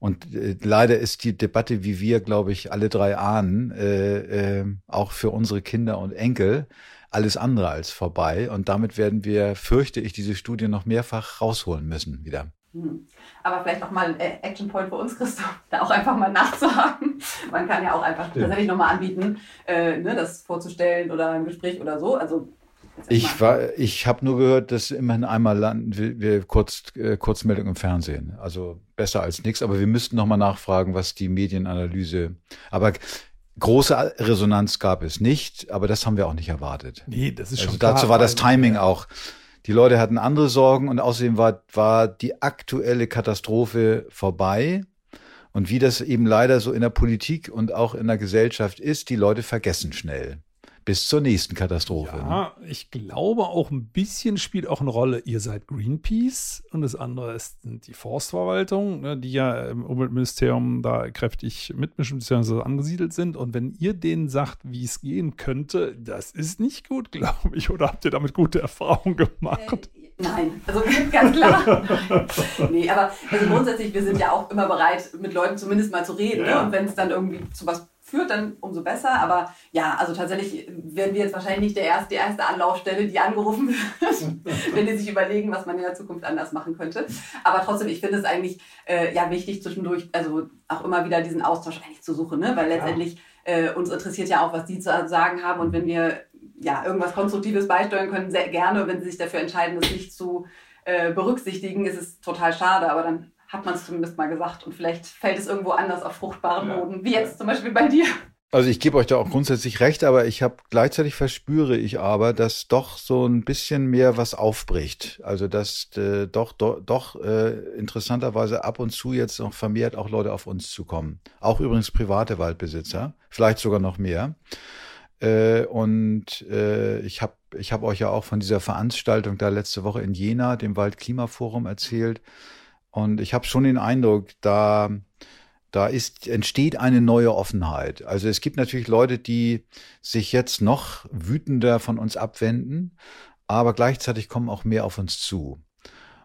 und äh, leider ist die Debatte, wie wir, glaube ich, alle drei ahnen, äh, äh, auch für unsere Kinder und Enkel alles andere als vorbei. Und damit werden wir, fürchte ich, diese Studie noch mehrfach rausholen müssen wieder. Hm. Aber vielleicht auch mal ein äh, Action Point für uns, Christoph, da auch einfach mal nachzuhaken. Man kann ja auch einfach Stimmt. tatsächlich nochmal anbieten, äh, ne, das vorzustellen oder ein Gespräch oder so. Also ich war, ich habe nur gehört, dass immerhin einmal landen wir, wir kurz äh, Kurzmeldung im Fernsehen. Also besser als nichts. Aber wir müssten noch mal nachfragen, was die Medienanalyse. Aber große Resonanz gab es nicht. Aber das haben wir auch nicht erwartet. Nee, das ist also schon dazu klar, war das Timing ja. auch. Die Leute hatten andere Sorgen und außerdem war war die aktuelle Katastrophe vorbei. Und wie das eben leider so in der Politik und auch in der Gesellschaft ist, die Leute vergessen schnell bis zur nächsten Katastrophe. Ja, ne? ich glaube auch ein bisschen spielt auch eine Rolle, ihr seid Greenpeace und das andere ist die Forstverwaltung, ne, die ja im Umweltministerium da kräftig mitmischen bzw. angesiedelt sind. Und wenn ihr denen sagt, wie es gehen könnte, das ist nicht gut, glaube ich. Oder habt ihr damit gute Erfahrungen gemacht? Äh, Nein, also ganz klar. nee, aber also grundsätzlich, wir sind ja auch immer bereit, mit Leuten zumindest mal zu reden. Ja. Ne? Und wenn es dann irgendwie zu was führt, dann umso besser. Aber ja, also tatsächlich werden wir jetzt wahrscheinlich nicht der erste, die erste Anlaufstelle, die angerufen wird, wenn die sich überlegen, was man in der Zukunft anders machen könnte. Aber trotzdem, ich finde es eigentlich äh, ja wichtig, zwischendurch, also auch immer wieder diesen Austausch eigentlich zu suchen, ne? weil letztendlich äh, uns interessiert ja auch, was die zu sagen haben. Und wenn wir ja irgendwas Konstruktives beisteuern können, sehr gerne. Wenn sie sich dafür entscheiden, das nicht zu äh, berücksichtigen, ist es total schade. Aber dann hat man es zumindest mal gesagt und vielleicht fällt es irgendwo anders auf fruchtbaren ja. Boden, wie jetzt zum Beispiel bei dir. Also ich gebe euch da auch grundsätzlich recht, aber ich habe gleichzeitig verspüre ich aber, dass doch so ein bisschen mehr was aufbricht. Also dass äh, doch do, doch äh, interessanterweise ab und zu jetzt noch vermehrt auch Leute auf uns zukommen. Auch übrigens private Waldbesitzer, vielleicht sogar noch mehr. Äh, und äh, ich habe ich hab euch ja auch von dieser Veranstaltung da letzte Woche in Jena, dem Waldklimaforum, erzählt. Und ich habe schon den Eindruck, da Da ist, entsteht eine neue Offenheit. Also es gibt natürlich Leute, die sich jetzt noch wütender von uns abwenden, aber gleichzeitig kommen auch mehr auf uns zu.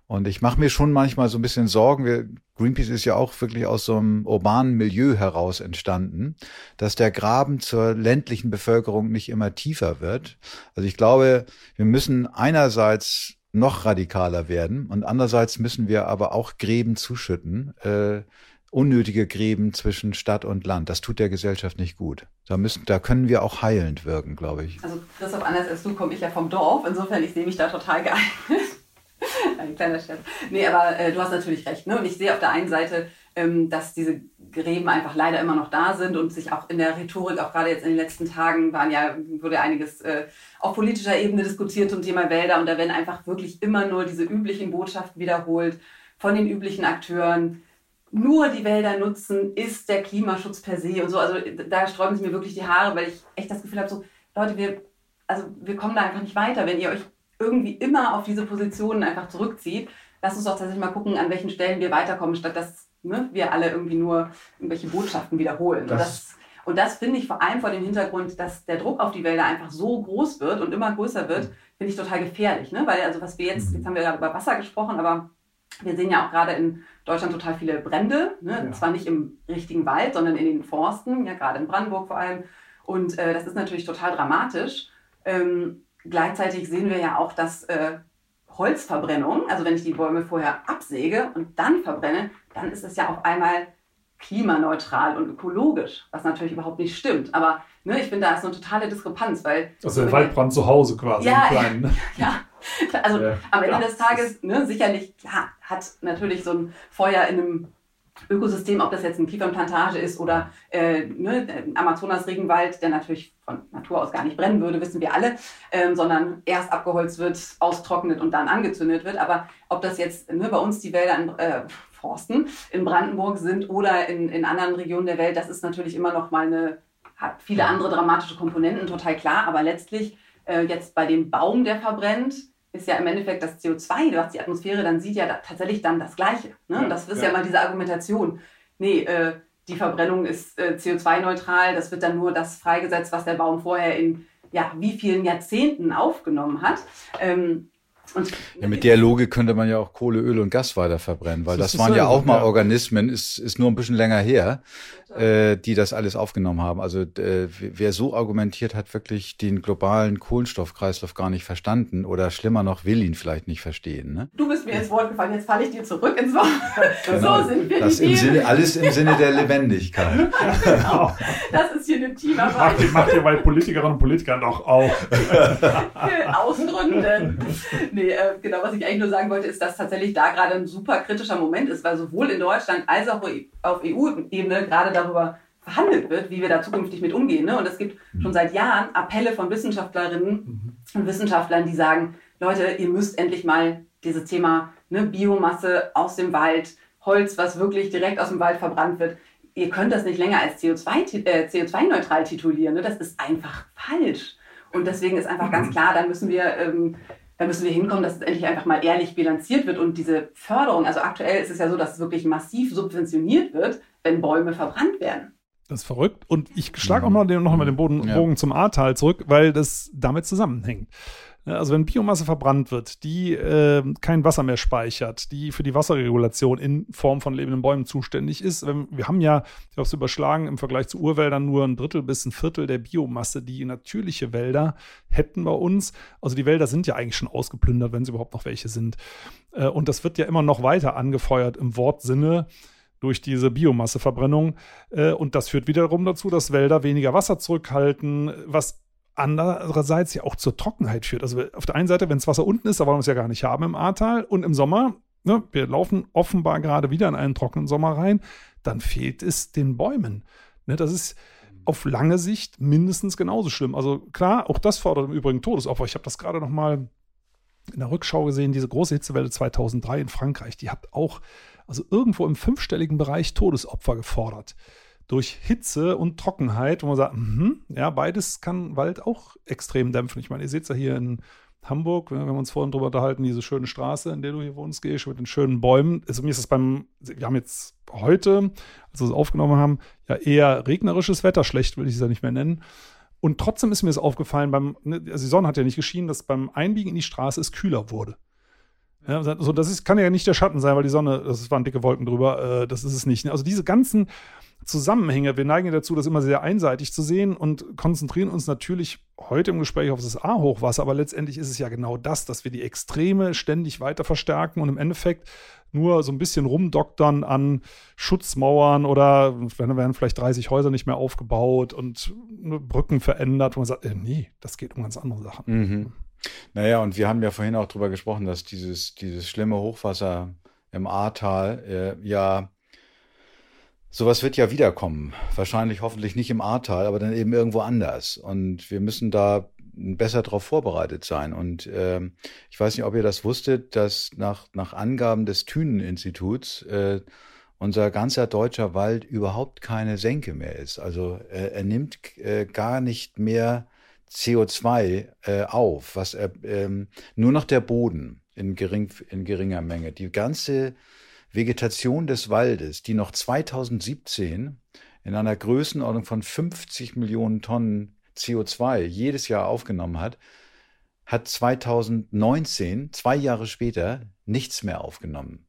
Und ich mache mir schon manchmal so ein bisschen Sorgen. Wir, Greenpeace ist ja auch wirklich aus so einem urbanen Milieu heraus entstanden, dass der Graben zur ländlichen Bevölkerung nicht immer tiefer wird. Also ich glaube, wir müssen einerseits noch radikaler werden und andererseits müssen wir aber auch Gräben zuschütten. Äh, unnötige Gräben zwischen Stadt und Land. Das tut der Gesellschaft nicht gut. Da, müssen, da können wir auch heilend wirken, glaube ich. Also Christoph, anders als du komme ich ja vom Dorf. Insofern, ich sehe mich da total geeignet. Ein kleiner Scherz. Nee, aber äh, du hast natürlich recht. Ne? Und ich sehe auf der einen Seite, dass diese Gräben einfach leider immer noch da sind und sich auch in der Rhetorik, auch gerade jetzt in den letzten Tagen, waren ja, wurde einiges äh, auf politischer Ebene diskutiert zum Thema Wälder und da werden einfach wirklich immer nur diese üblichen Botschaften wiederholt von den üblichen Akteuren. Nur die Wälder nutzen ist der Klimaschutz per se und so. Also da sträuben sie mir wirklich die Haare, weil ich echt das Gefühl habe, so Leute, wir, also wir kommen da einfach nicht weiter, wenn ihr euch irgendwie immer auf diese Positionen einfach zurückzieht. Lass uns doch tatsächlich mal gucken, an welchen Stellen wir weiterkommen, statt dass ne, wir alle irgendwie nur irgendwelche Botschaften wiederholen. Das, das und das finde ich vor allem vor dem Hintergrund, dass der Druck auf die Wälder einfach so groß wird und immer größer wird, finde ich total gefährlich. Ne? Weil also was wir jetzt, jetzt haben wir gerade über Wasser gesprochen, aber wir sehen ja auch gerade in Deutschland total viele Brände. Ne? Ja. Zwar nicht im richtigen Wald, sondern in den Forsten, ja gerade in Brandenburg vor allem. Und äh, das ist natürlich total dramatisch. Ähm, gleichzeitig sehen wir ja auch, dass äh, Holzverbrennung, also wenn ich die Bäume vorher absäge und dann verbrenne, dann ist es ja auf einmal klimaneutral und ökologisch, was natürlich überhaupt nicht stimmt. Aber ne, ich finde, da ist so eine totale Diskrepanz, weil. Also der Waldbrand zu Hause quasi ja, im Kleinen. Ne? Ja, also ja, am Ende des Tages, ne, sicherlich, klar, hat natürlich so ein Feuer in einem Ökosystem, ob das jetzt eine Kiefernplantage ist oder äh, ne, Amazonas-Regenwald, der natürlich von Natur aus gar nicht brennen würde, wissen wir alle, ähm, sondern erst abgeholzt wird, austrocknet und dann angezündet wird. Aber ob das jetzt ne, bei uns die Wälder in äh, Forsten in Brandenburg sind oder in, in anderen Regionen der Welt, das ist natürlich immer noch mal eine, hat viele andere dramatische Komponenten, total klar. Aber letztlich äh, jetzt bei dem Baum, der verbrennt, ist ja im Endeffekt das CO2, was die Atmosphäre dann sieht, ja da, tatsächlich dann das Gleiche. Ne? Ja, das ist ja. ja mal diese Argumentation. Nee, äh, die Verbrennung ist äh, CO2-neutral, das wird dann nur das freigesetzt, was der Baum vorher in ja, wie vielen Jahrzehnten aufgenommen hat. Ähm, ja, mit der Logik könnte man ja auch Kohle, Öl und Gas weiter verbrennen, weil das, das waren ja auch mal Organismen, ist, ist nur ein bisschen länger her, äh, die das alles aufgenommen haben. Also äh, wer so argumentiert, hat wirklich den globalen Kohlenstoffkreislauf gar nicht verstanden oder schlimmer noch, will ihn vielleicht nicht verstehen. Ne? Du bist mir ins Wort gefallen, jetzt falle ich dir zurück ins Wort. Genau. So sind wir das im Sinne, Alles im Sinne der Lebendigkeit. genau. Das ist hier eine Teamarbeit. Macht, macht ihr bei Politikerinnen und Politikern doch auch. Ausgründen. Nee, äh, genau, was ich eigentlich nur sagen wollte, ist, dass tatsächlich da gerade ein super kritischer Moment ist, weil sowohl in Deutschland als auch auf EU-Ebene gerade darüber verhandelt wird, wie wir da zukünftig mit umgehen. Ne? Und es gibt mhm. schon seit Jahren Appelle von Wissenschaftlerinnen mhm. und Wissenschaftlern, die sagen, Leute, ihr müsst endlich mal dieses Thema ne, Biomasse aus dem Wald, Holz, was wirklich direkt aus dem Wald verbrannt wird, ihr könnt das nicht länger als CO2, äh, CO2-neutral titulieren. Ne? Das ist einfach falsch. Und deswegen ist einfach ganz klar, da müssen wir ähm, da müssen wir hinkommen, dass es endlich einfach mal ehrlich bilanziert wird und diese Förderung, also aktuell ist es ja so, dass es wirklich massiv subventioniert wird, wenn Bäume verbrannt werden. Das ist verrückt. Und ich schlage auch noch, noch mal den Boden, Bogen ja. zum Ahrtal zurück, weil das damit zusammenhängt. Also wenn Biomasse verbrannt wird, die äh, kein Wasser mehr speichert, die für die Wasserregulation in Form von lebenden Bäumen zuständig ist. Wir haben ja, ich habe es überschlagen, im Vergleich zu Urwäldern nur ein Drittel bis ein Viertel der Biomasse, die natürliche Wälder hätten bei uns. Also die Wälder sind ja eigentlich schon ausgeplündert, wenn sie überhaupt noch welche sind. Äh, und das wird ja immer noch weiter angefeuert im Wortsinne durch diese Biomasseverbrennung. Äh, und das führt wiederum dazu, dass Wälder weniger Wasser zurückhalten, was andererseits ja auch zur Trockenheit führt. Also auf der einen Seite, wenn das Wasser unten ist, da wollen wir es ja gar nicht haben im Ahrtal und im Sommer, ne, wir laufen offenbar gerade wieder in einen trockenen Sommer rein, dann fehlt es den Bäumen. Ne, das ist auf lange Sicht mindestens genauso schlimm. Also klar, auch das fordert im Übrigen Todesopfer. Ich habe das gerade noch mal in der Rückschau gesehen, diese große Hitzewelle 2003 in Frankreich, die hat auch also irgendwo im fünfstelligen Bereich Todesopfer gefordert durch Hitze und Trockenheit, wo man sagt, mh, ja, beides kann Wald auch extrem dämpfen. Ich meine, ihr seht es ja hier in Hamburg, wir haben uns vorhin drüber unterhalten, diese schöne Straße, in der du hier wohnst, gehst, mit den schönen Bäumen. Also mir ist es beim, wir haben jetzt heute, als wir es aufgenommen haben, ja eher regnerisches Wetter, schlecht will ich es ja nicht mehr nennen. Und trotzdem ist mir es aufgefallen, beim, ne, also die Sonne hat ja nicht geschienen, dass beim Einbiegen in die Straße es kühler wurde. Ja, so, das ist, kann ja nicht der Schatten sein, weil die Sonne, das waren dicke Wolken drüber, äh, das ist es nicht. Also diese ganzen Zusammenhänge, wir neigen ja dazu, das immer sehr einseitig zu sehen und konzentrieren uns natürlich heute im Gespräch auf das A-Hochwasser, aber letztendlich ist es ja genau das, dass wir die Extreme ständig weiter verstärken und im Endeffekt nur so ein bisschen rumdoktern an Schutzmauern oder dann werden vielleicht 30 Häuser nicht mehr aufgebaut und Brücken verändert, wo man sagt, äh, nee, das geht um ganz andere Sachen. Mhm. Naja, und wir haben ja vorhin auch darüber gesprochen, dass dieses, dieses schlimme Hochwasser im Ahrtal äh, ja sowas wird ja wiederkommen. Wahrscheinlich hoffentlich nicht im Ahrtal, aber dann eben irgendwo anders. Und wir müssen da besser darauf vorbereitet sein. Und äh, ich weiß nicht, ob ihr das wusstet, dass nach, nach Angaben des Thünen-Instituts äh, unser ganzer deutscher Wald überhaupt keine Senke mehr ist. Also äh, er nimmt äh, gar nicht mehr CO2 äh, auf, was er, ähm, nur noch der Boden in, gering, in geringer Menge. Die ganze Vegetation des Waldes, die noch 2017 in einer Größenordnung von 50 Millionen Tonnen CO2 jedes Jahr aufgenommen hat, hat 2019, zwei Jahre später, nichts mehr aufgenommen.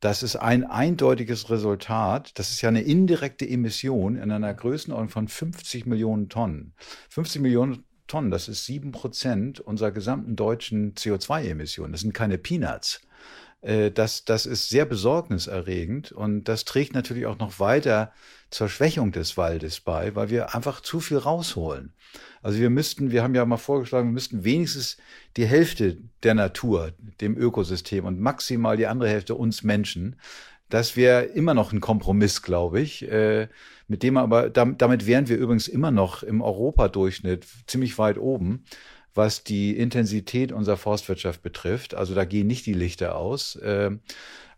Das ist ein eindeutiges Resultat. Das ist ja eine indirekte Emission in einer Größenordnung von 50 Millionen Tonnen. 50 Millionen Tonnen, das ist sieben Prozent unserer gesamten deutschen CO2-Emissionen. Das sind keine Peanuts. Äh, das, das ist sehr besorgniserregend und das trägt natürlich auch noch weiter zur Schwächung des Waldes bei, weil wir einfach zu viel rausholen. Also wir müssten, wir haben ja mal vorgeschlagen, wir müssten wenigstens die Hälfte der Natur, dem Ökosystem und maximal die andere Hälfte uns Menschen. Das wäre immer noch ein Kompromiss, glaube ich, äh, mit dem aber, damit wären wir übrigens immer noch im Europadurchschnitt ziemlich weit oben was die Intensität unserer Forstwirtschaft betrifft. Also da gehen nicht die Lichter aus. Ähm,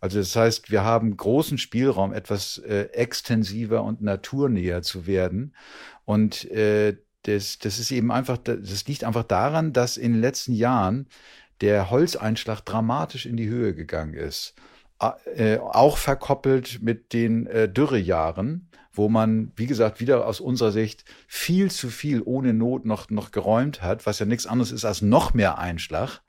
also das heißt, wir haben großen Spielraum, etwas äh, extensiver und naturnäher zu werden. Und äh, das, das ist eben einfach, das liegt einfach daran, dass in den letzten Jahren der Holzeinschlag dramatisch in die Höhe gegangen ist. Äh, auch verkoppelt mit den Dürrejahren wo man, wie gesagt, wieder aus unserer Sicht viel zu viel ohne Not noch, noch geräumt hat, was ja nichts anderes ist als noch mehr Einschlag.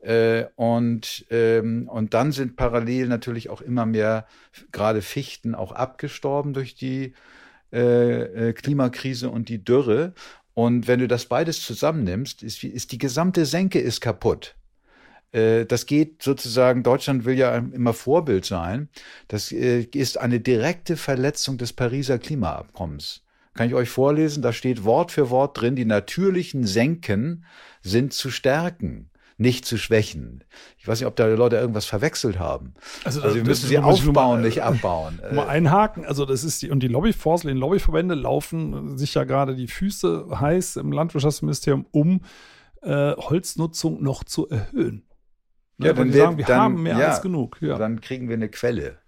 Äh, und, ähm, und dann sind parallel natürlich auch immer mehr gerade Fichten auch abgestorben durch die äh, äh Klimakrise und die Dürre. Und wenn du das beides zusammennimmst, ist, ist die gesamte Senke ist kaputt. Äh, das geht sozusagen, Deutschland will ja immer Vorbild sein. Das äh, ist eine direkte Verletzung des Pariser Klimaabkommens. Kann ich euch vorlesen? Da steht Wort für Wort drin, die natürlichen Senken sind zu stärken nicht zu schwächen. Ich weiß nicht, ob da die Leute irgendwas verwechselt haben. Also, also wir müssen sie aufbauen, mal, nicht abbauen. Mal einhaken, also das ist die, und die Lobbyfonds, die Lobbyverbände laufen sich ja gerade die Füße heiß im Landwirtschaftsministerium, um äh, Holznutzung noch zu erhöhen. Ja, dann wir sagen, wir dann, haben mehr ja, als genug. Ja. Dann kriegen wir eine Quelle.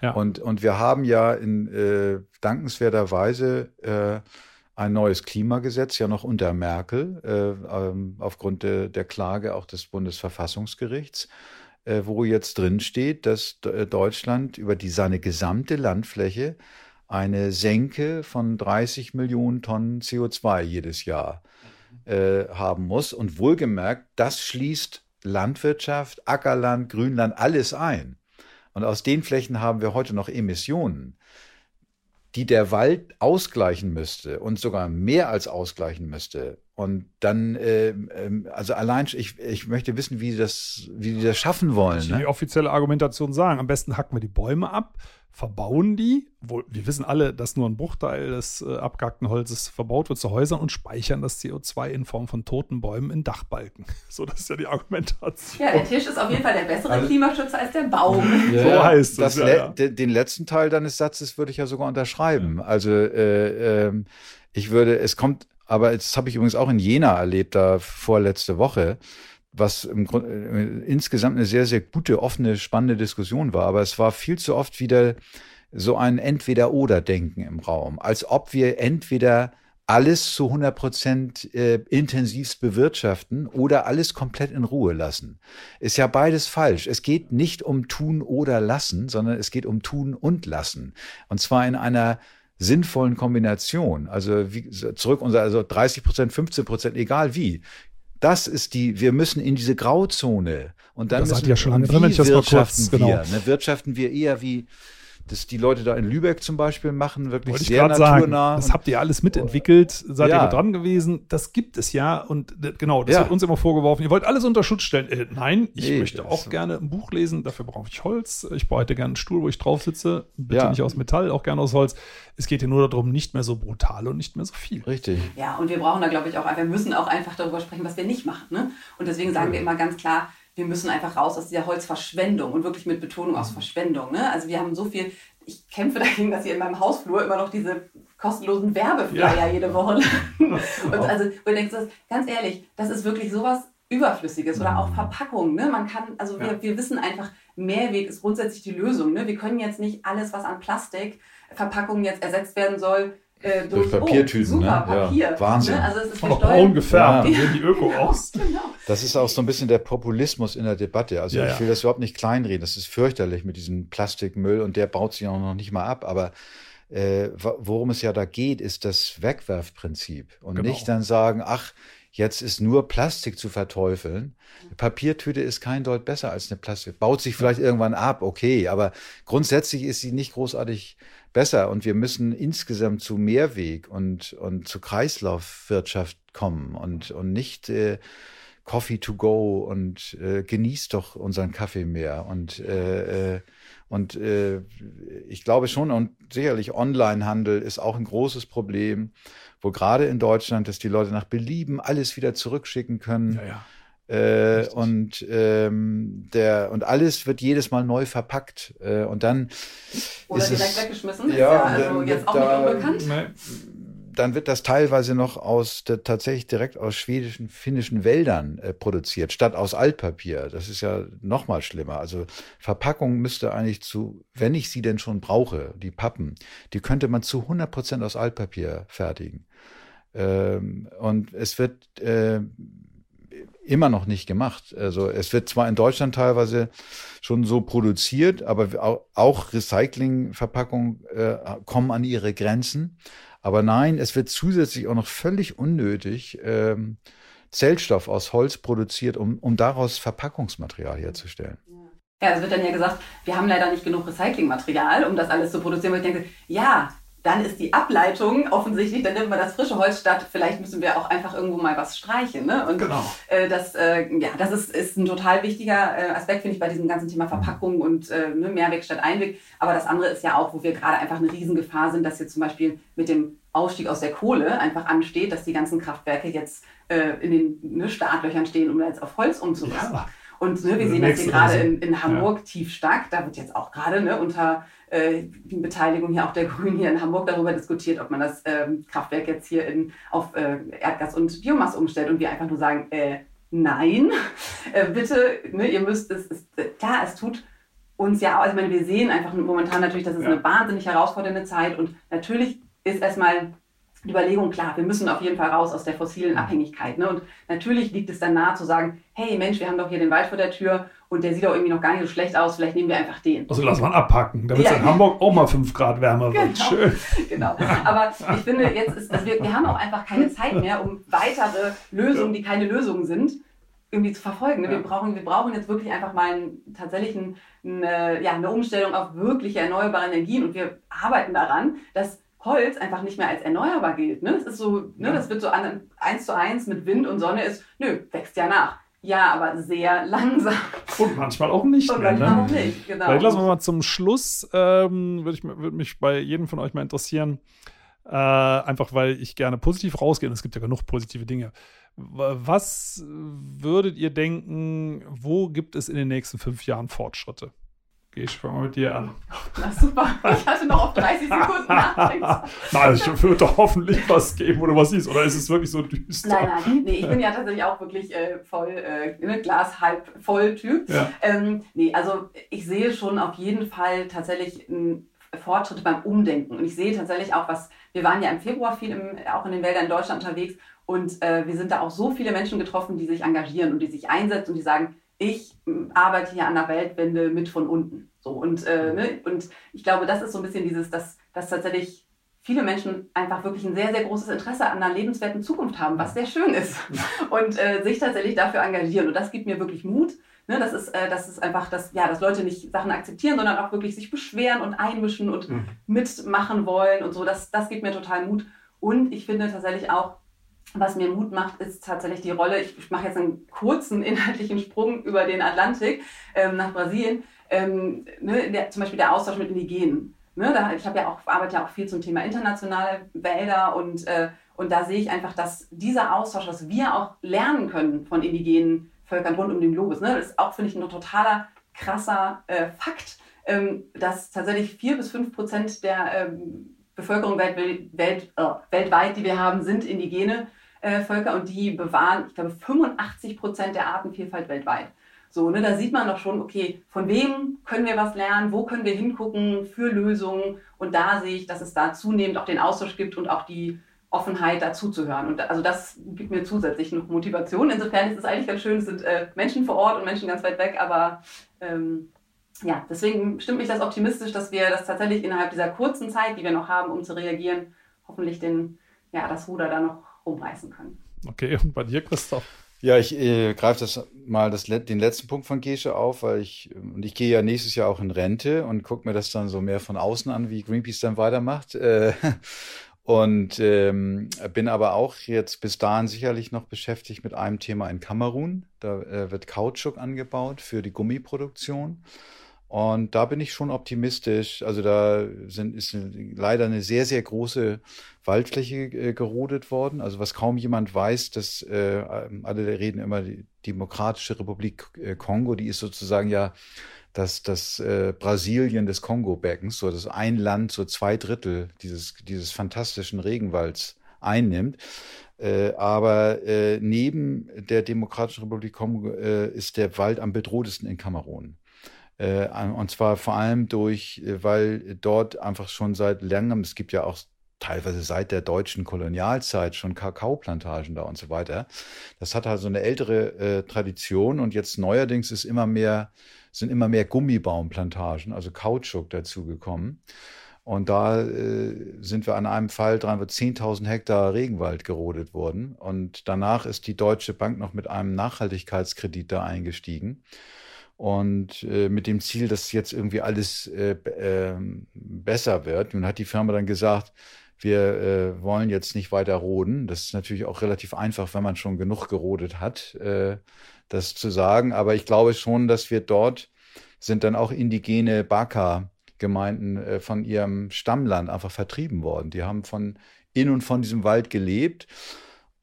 Ja. Und, und wir haben ja in äh, dankenswerterweise äh, ein neues Klimagesetz, ja noch unter Merkel, äh, ähm, aufgrund de, der Klage auch des Bundesverfassungsgerichts, äh, wo jetzt drin steht, dass äh, Deutschland über die, seine gesamte Landfläche eine Senke von 30 Millionen Tonnen CO2 jedes Jahr äh, haben muss. Und wohlgemerkt, das schließt Landwirtschaft, Ackerland, Grünland, alles ein. Und aus den Flächen haben wir heute noch Emissionen, die der Wald ausgleichen müsste und sogar mehr als ausgleichen müsste. Und dann, äh, also allein, ich, ich möchte wissen, wie, das, wie die das schaffen wollen. Ne? Die offizielle Argumentation sagen, am besten hacken wir die Bäume ab, verbauen die, wo wir wissen alle, dass nur ein Bruchteil des äh, abgehackten Holzes verbaut wird zu Häusern und speichern das CO2 in Form von toten Bäumen in Dachbalken. So, das ist ja die Argumentation. Ja, der Tisch ist auf jeden Fall der bessere also, Klimaschützer als der Baum. Ja, so heißt das. Ja, ja. Den letzten Teil deines Satzes würde ich ja sogar unterschreiben. Also äh, äh, ich würde, es kommt, aber das habe ich übrigens auch in Jena erlebt, da vorletzte Woche was im Grunde äh, insgesamt eine sehr, sehr gute, offene, spannende Diskussion war. Aber es war viel zu oft wieder so ein Entweder-Oder-Denken im Raum, als ob wir entweder alles zu 100 Prozent äh, intensivst bewirtschaften oder alles komplett in Ruhe lassen. Ist ja beides falsch. Es geht nicht um tun oder lassen, sondern es geht um tun und lassen. Und zwar in einer sinnvollen Kombination. Also wie, zurück unser, also 30 Prozent, 15 Prozent, egal wie. Das ist die, wir müssen in diese Grauzone. Und dann Das müssen ihr schon wie mal kurz- wirtschaften genau. wir? Ne, wirtschaften wir eher wie, dass die Leute da in Lübeck zum Beispiel machen, wirklich Wollte ich sehr gerade sagen, naturnah. das habt ihr alles mitentwickelt, seid Ja. ihr da dran gewesen, das gibt es ja und genau, das Ja. wird uns immer vorgeworfen, ihr wollt alles unter Schutz stellen. Äh, nein, ich Nee, möchte das- auch gerne ein Buch lesen, dafür brauche ich Holz, ich bräuchte gerne einen Stuhl, wo ich drauf sitze, bitte Ja. nicht aus Metall, auch gerne aus Holz. Es geht hier nur darum, nicht mehr so brutal und nicht mehr so viel. Richtig. Ja, und wir brauchen da, glaube ich, auch, wir müssen auch einfach darüber sprechen, was wir nicht machen. Ne? Und deswegen sagen wir immer ganz klar, wir müssen einfach raus aus dieser Holzverschwendung und wirklich mit Betonung aus Verschwendung. Ne? Also wir haben so viel, ich kämpfe dagegen, dass hier in meinem Hausflur immer noch diese kostenlosen Werbeflyer Ja. jede Woche landen. Und also, wo du denkst, ganz ehrlich, das ist wirklich sowas Überflüssiges oder auch Verpackung. Ne? Man kann, also wir, Ja. wir wissen einfach, Mehrweg ist grundsätzlich die Lösung. Ne? Wir können jetzt nicht alles, was an Plastikverpackungen jetzt ersetzt werden soll, äh, durch, Durch Papiertüten, oh, super, ne? Ja, Papier. Wahnsinn. Ne? Also es ist noch braun gefärbt, Ja. die Öko aus. Genau. Das ist auch so ein bisschen der Populismus in der Debatte. Also Ja, ich ja. will das überhaupt nicht kleinreden. Das ist fürchterlich mit diesem Plastikmüll und der baut sich auch noch nicht mal ab. Aber äh, wo- worum es ja da geht, ist das Wegwerfprinzip. Und Genau. nicht dann sagen, ach, jetzt ist nur Plastik zu verteufeln. Eine Papiertüte ist kein Deut besser als eine Plastik. Baut sich vielleicht irgendwann ab, okay, aber grundsätzlich ist sie nicht großartig besser. Und wir müssen insgesamt zu Mehrweg und, und zu Kreislaufwirtschaft kommen und, und nicht äh, Coffee to go und äh, genießt doch unseren Kaffee mehr. Und, äh, äh, und äh, ich glaube schon, und sicherlich Onlinehandel ist auch ein großes Problem, wo gerade in Deutschland, dass die Leute nach Belieben alles wieder zurückschicken können. Ja, ja. Äh, und ähm, der und alles wird jedes Mal neu verpackt äh, und dann Oder ist direkt es, weggeschmissen. ist Ja, ja also dann jetzt wird auch nicht da- unbekannt. Nee. dann wird das teilweise noch aus der, tatsächlich direkt aus schwedischen, finnischen Wäldern äh, produziert, statt aus Altpapier. Das ist ja noch mal schlimmer. Also Verpackung müsste eigentlich zu, wenn ich sie denn schon brauche, die Pappen, die könnte man zu 100 Prozent aus Altpapier fertigen. Ähm, und es wird äh, immer noch nicht gemacht. Also es wird zwar in Deutschland teilweise schon so produziert, aber au- auch Recyclingverpackungen äh, kommen an ihre Grenzen. Aber nein, es wird zusätzlich auch noch völlig unnötig ähm, Zellstoff aus Holz produziert, um, um daraus Verpackungsmaterial herzustellen. Ja, es wird dann ja gesagt, wir haben leider nicht genug Recyclingmaterial, um das alles zu produzieren. Und ich denke, ja, dann ist die Ableitung offensichtlich, dann nimmt man das frische Holz statt. Vielleicht müssen wir auch einfach irgendwo mal was streichen. Ne? Und Genau. äh, das, äh, ja, das ist, ist ein total wichtiger äh, Aspekt, finde ich, bei diesem ganzen Thema Verpackung und äh, ne, Mehrweg statt Einweg. Aber das andere ist ja auch, wo wir gerade einfach eine Riesengefahr sind, dass jetzt zum Beispiel mit dem Ausstieg aus der Kohle einfach ansteht, dass die ganzen Kraftwerke jetzt äh, in den ne, Startlöchern stehen, um da jetzt auf Holz umzurüsten. Ja. Und ne, wir sehen das hier gerade in, in Hamburg tief stark. Da wird jetzt auch gerade ne, unter äh, Beteiligung hier auch der Grünen hier in Hamburg darüber diskutiert, ob man das ähm, Kraftwerk jetzt hier in, auf äh, Erdgas und Biomasse umstellt. Und wir einfach nur sagen, äh, nein, äh, bitte, ne, ihr müsst es, es, klar, es tut uns ja auch, also ich meine, wir sehen einfach momentan natürlich, das ist Ja. eine wahnsinnig herausfordernde Zeit und natürlich ist erstmal die Überlegung, klar, wir müssen auf jeden Fall raus aus der fossilen Abhängigkeit. Ne? Und natürlich liegt es dann nahe zu sagen, hey Mensch, wir haben doch hier den Wald vor der Tür und der sieht doch irgendwie noch gar nicht so schlecht aus, vielleicht nehmen wir einfach den. Also lass mal abpacken, damit es Ja. in Hamburg auch mal 5 Grad wärmer wird. Genau. Schön. Genau. Aber ich finde, jetzt ist, also wir, wir haben auch einfach keine Zeit mehr, um weitere Lösungen, die keine Lösungen sind, irgendwie zu verfolgen. ne? Wir, Ja. brauchen, wir brauchen jetzt wirklich einfach mal einen, tatsächlich einen, eine, ja, eine Umstellung auf wirkliche erneuerbare Energien und wir arbeiten daran, dass Holz einfach nicht mehr als erneuerbar gilt. Ne? Das ist so, ne, Ja. das wird so an, eins zu eins mit Wind und Sonne ist, nö, wächst ja nach. Ja, aber sehr langsam. Und manchmal auch nicht Und mehr. manchmal Ne? auch nicht. Genau. Vielleicht lassen wir mal zum Schluss, ähm, würde ich, würde mich bei jedem von euch mal interessieren, äh, einfach weil ich gerne positiv rausgehe und es gibt ja genug positive Dinge. Was würdet ihr denken, wo gibt es in den nächsten fünf Jahren Fortschritte? Geh, ich mal mit dir an. Na super. Ich hatte noch auf 30 Sekunden nachdenken. Nein, es wird doch hoffentlich was geben, wo du was siehst. Oder ist es wirklich so düster? Nein, nein, nee, ich bin ja tatsächlich auch wirklich äh, voll, äh, ne, Glas halb voll Typ. Ja. Ähm, nee, also ich sehe schon auf jeden Fall tatsächlich einen Fortschritte beim Umdenken. Und ich sehe tatsächlich auch, was, wir waren ja im Februar viel im, auch in den Wäldern in Deutschland unterwegs und äh, wir sind da auch so viele Menschen getroffen, die sich engagieren und die sich einsetzen und die sagen, ich arbeite hier an der Weltwende mit von unten. So, und, äh, ne? und ich glaube, das ist so ein bisschen dieses, dass, dass tatsächlich viele Menschen einfach wirklich ein sehr, sehr großes Interesse an einer lebenswerten Zukunft haben, was sehr schön ist. Und äh, sich tatsächlich dafür engagieren. Und das gibt mir wirklich Mut. Ne, das, ist, äh, das ist einfach, dass, ja, dass Leute nicht Sachen akzeptieren, sondern auch wirklich sich beschweren und einmischen und mhm. mitmachen wollen und so. Das, das gibt mir total Mut. Und ich finde tatsächlich auch, was mir Mut macht, ist tatsächlich die Rolle, ich mache jetzt einen kurzen inhaltlichen Sprung über den Atlantik ähm, nach Brasilien, ähm, ne, der, zum Beispiel der Austausch mit Indigenen. Ne, da, ich ja auch, arbeite ja auch viel zum Thema internationale Wälder und, äh, und da sehe ich einfach, dass dieser Austausch, was wir auch lernen können von indigenen Völkern rund um den Globus, ne, das ist auch, finde ich, ein totaler krasser äh, Fakt, ähm, dass tatsächlich vier bis fünf Prozent der ähm, Bevölkerung welt, welt, äh, weltweit, die wir haben, sind indigene äh, Völker und die bewahren, ich glaube, 85 Prozent der Artenvielfalt weltweit. So, ne, da sieht man doch schon, okay, von wem können wir was lernen, wo können wir hingucken für Lösungen. Und da sehe ich, dass es da zunehmend auch den Austausch gibt und auch die Offenheit dazuzuhören. Und also das gibt mir zusätzlich noch Motivation. Insofern ist es eigentlich ganz schön, es sind äh, Menschen vor Ort und Menschen ganz weit weg, aber ähm, ja, deswegen stimmt mich das optimistisch, dass wir das tatsächlich innerhalb dieser kurzen Zeit, die wir noch haben, um zu reagieren, hoffentlich den, ja, das Ruder da noch rumreißen können. Okay, und bei dir, Christoph? Ja, ich äh, greife das mal das, den letzten Punkt von Gesche auf, weil ich, und ich gehe ja nächstes Jahr auch in Rente und gucke mir das dann so mehr von außen an, wie Greenpeace dann weitermacht. Äh, und ähm, bin aber auch jetzt bis dahin sicherlich noch beschäftigt mit einem Thema in Kamerun. Da äh, wird Kautschuk angebaut für die Gummiproduktion. Und da bin ich schon optimistisch. Also da sind, ist leider eine sehr, sehr große Waldfläche äh, gerodet worden. Also was kaum jemand weiß, dass äh, alle reden immer die Demokratische Republik äh, Kongo, die ist sozusagen ja das, das äh, Brasilien des Kongo-Beckens, so dass ein Land so zwei Drittel dieses, dieses fantastischen Regenwalds einnimmt. Äh, aber äh, neben der Demokratischen Republik Kongo äh, ist der Wald am bedrohtesten in Kamerun. Äh, und zwar vor allem durch, äh, weil dort einfach schon seit langem, es gibt ja auch teilweise seit der deutschen Kolonialzeit schon Kakaoplantagen da und so weiter. Das hat also eine ältere äh, Tradition und jetzt neuerdings ist immer mehr, sind immer mehr Gummibaumplantagen, also Kautschuk dazugekommen. Und da äh, sind wir an einem Fall dran, wo 10.000 Hektar Regenwald gerodet wurden. Und danach ist die Deutsche Bank noch mit einem Nachhaltigkeitskredit da eingestiegen und äh, mit dem Ziel, dass jetzt irgendwie alles äh, äh, besser wird. Nun hat die Firma dann gesagt, wir äh, wollen jetzt nicht weiter roden. Das ist natürlich auch relativ einfach, wenn man schon genug gerodet hat, äh, das zu sagen. Aber ich glaube schon, dass wir dort sind dann auch indigene Baka-Gemeinden äh, von ihrem Stammland einfach vertrieben worden. Die haben von in und von diesem Wald gelebt.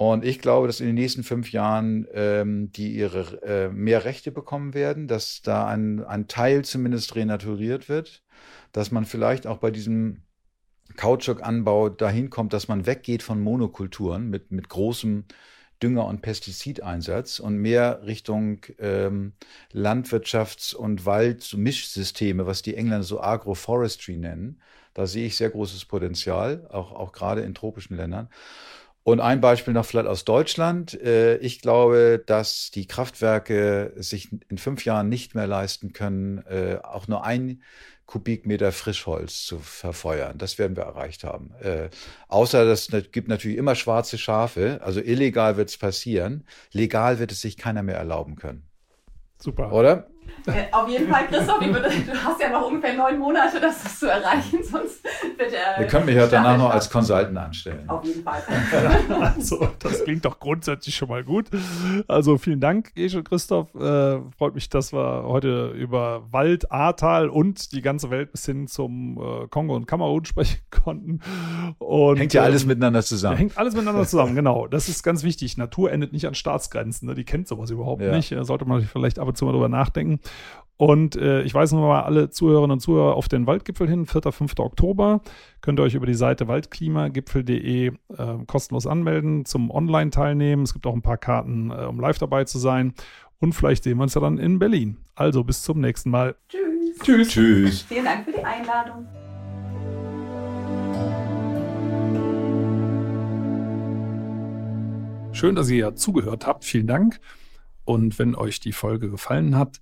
Und ich glaube, dass in den nächsten fünf Jahren ähm, die ihre äh, mehr Rechte bekommen werden, dass da ein, ein Teil zumindest renaturiert wird, dass man vielleicht auch bei diesem Kautschukanbau dahin kommt, dass man weggeht von Monokulturen mit, mit großem Dünger- und Pestizideinsatz und mehr Richtung ähm, Landwirtschafts- und Waldmischsysteme, was die Engländer so Agroforestry nennen. Da sehe ich sehr großes Potenzial, auch, auch gerade in tropischen Ländern. Und ein Beispiel noch vielleicht aus Deutschland. Äh, ich glaube, dass die Kraftwerke sich in fünf Jahren nicht mehr leisten können, äh, auch nur ein Kubikmeter Frischholz zu verfeuern. Das werden wir erreicht haben. Äh, außer es gibt natürlich immer schwarze Schafe. Also illegal wird es passieren. Legal wird es sich keiner mehr erlauben können. Super. Oder? Äh, auf jeden Fall, Christoph, würde, du hast ja noch ungefähr neun Monate, das zu erreichen, sonst wird er. Wir können mich ja danach noch als Consultant anstellen. Auf jeden Fall. also, das klingt doch grundsätzlich schon mal gut. Also, vielen Dank, Gesche Christoph. Äh, freut mich, dass wir heute über Wald, Ahrtal und die ganze Welt bis hin zum äh, Kongo und Kamerun sprechen konnten. Und, hängt ja alles ähm, miteinander zusammen. Hängt alles miteinander zusammen, genau. Das ist ganz wichtig. Natur endet nicht an Staatsgrenzen. Ne? Die kennt sowas überhaupt ja. nicht. Da sollte man vielleicht ab und zu mal drüber nachdenken. Und äh, ich weise nochmal alle Zuhörerinnen und Zuhörer auf den Waldgipfel hin, 4. 5. Oktober. Könnt ihr euch über die Seite waldklimagipfel.de äh, kostenlos anmelden zum Online-Teilnehmen. Es gibt auch ein paar Karten, äh, um live dabei zu sein. Und vielleicht sehen wir uns ja dann in Berlin. Also bis zum nächsten Mal. Tschüss. Tschüss. Tschüss. Vielen Dank für die Einladung. Schön, dass ihr ja zugehört habt. Vielen Dank. Und wenn euch die Folge gefallen hat,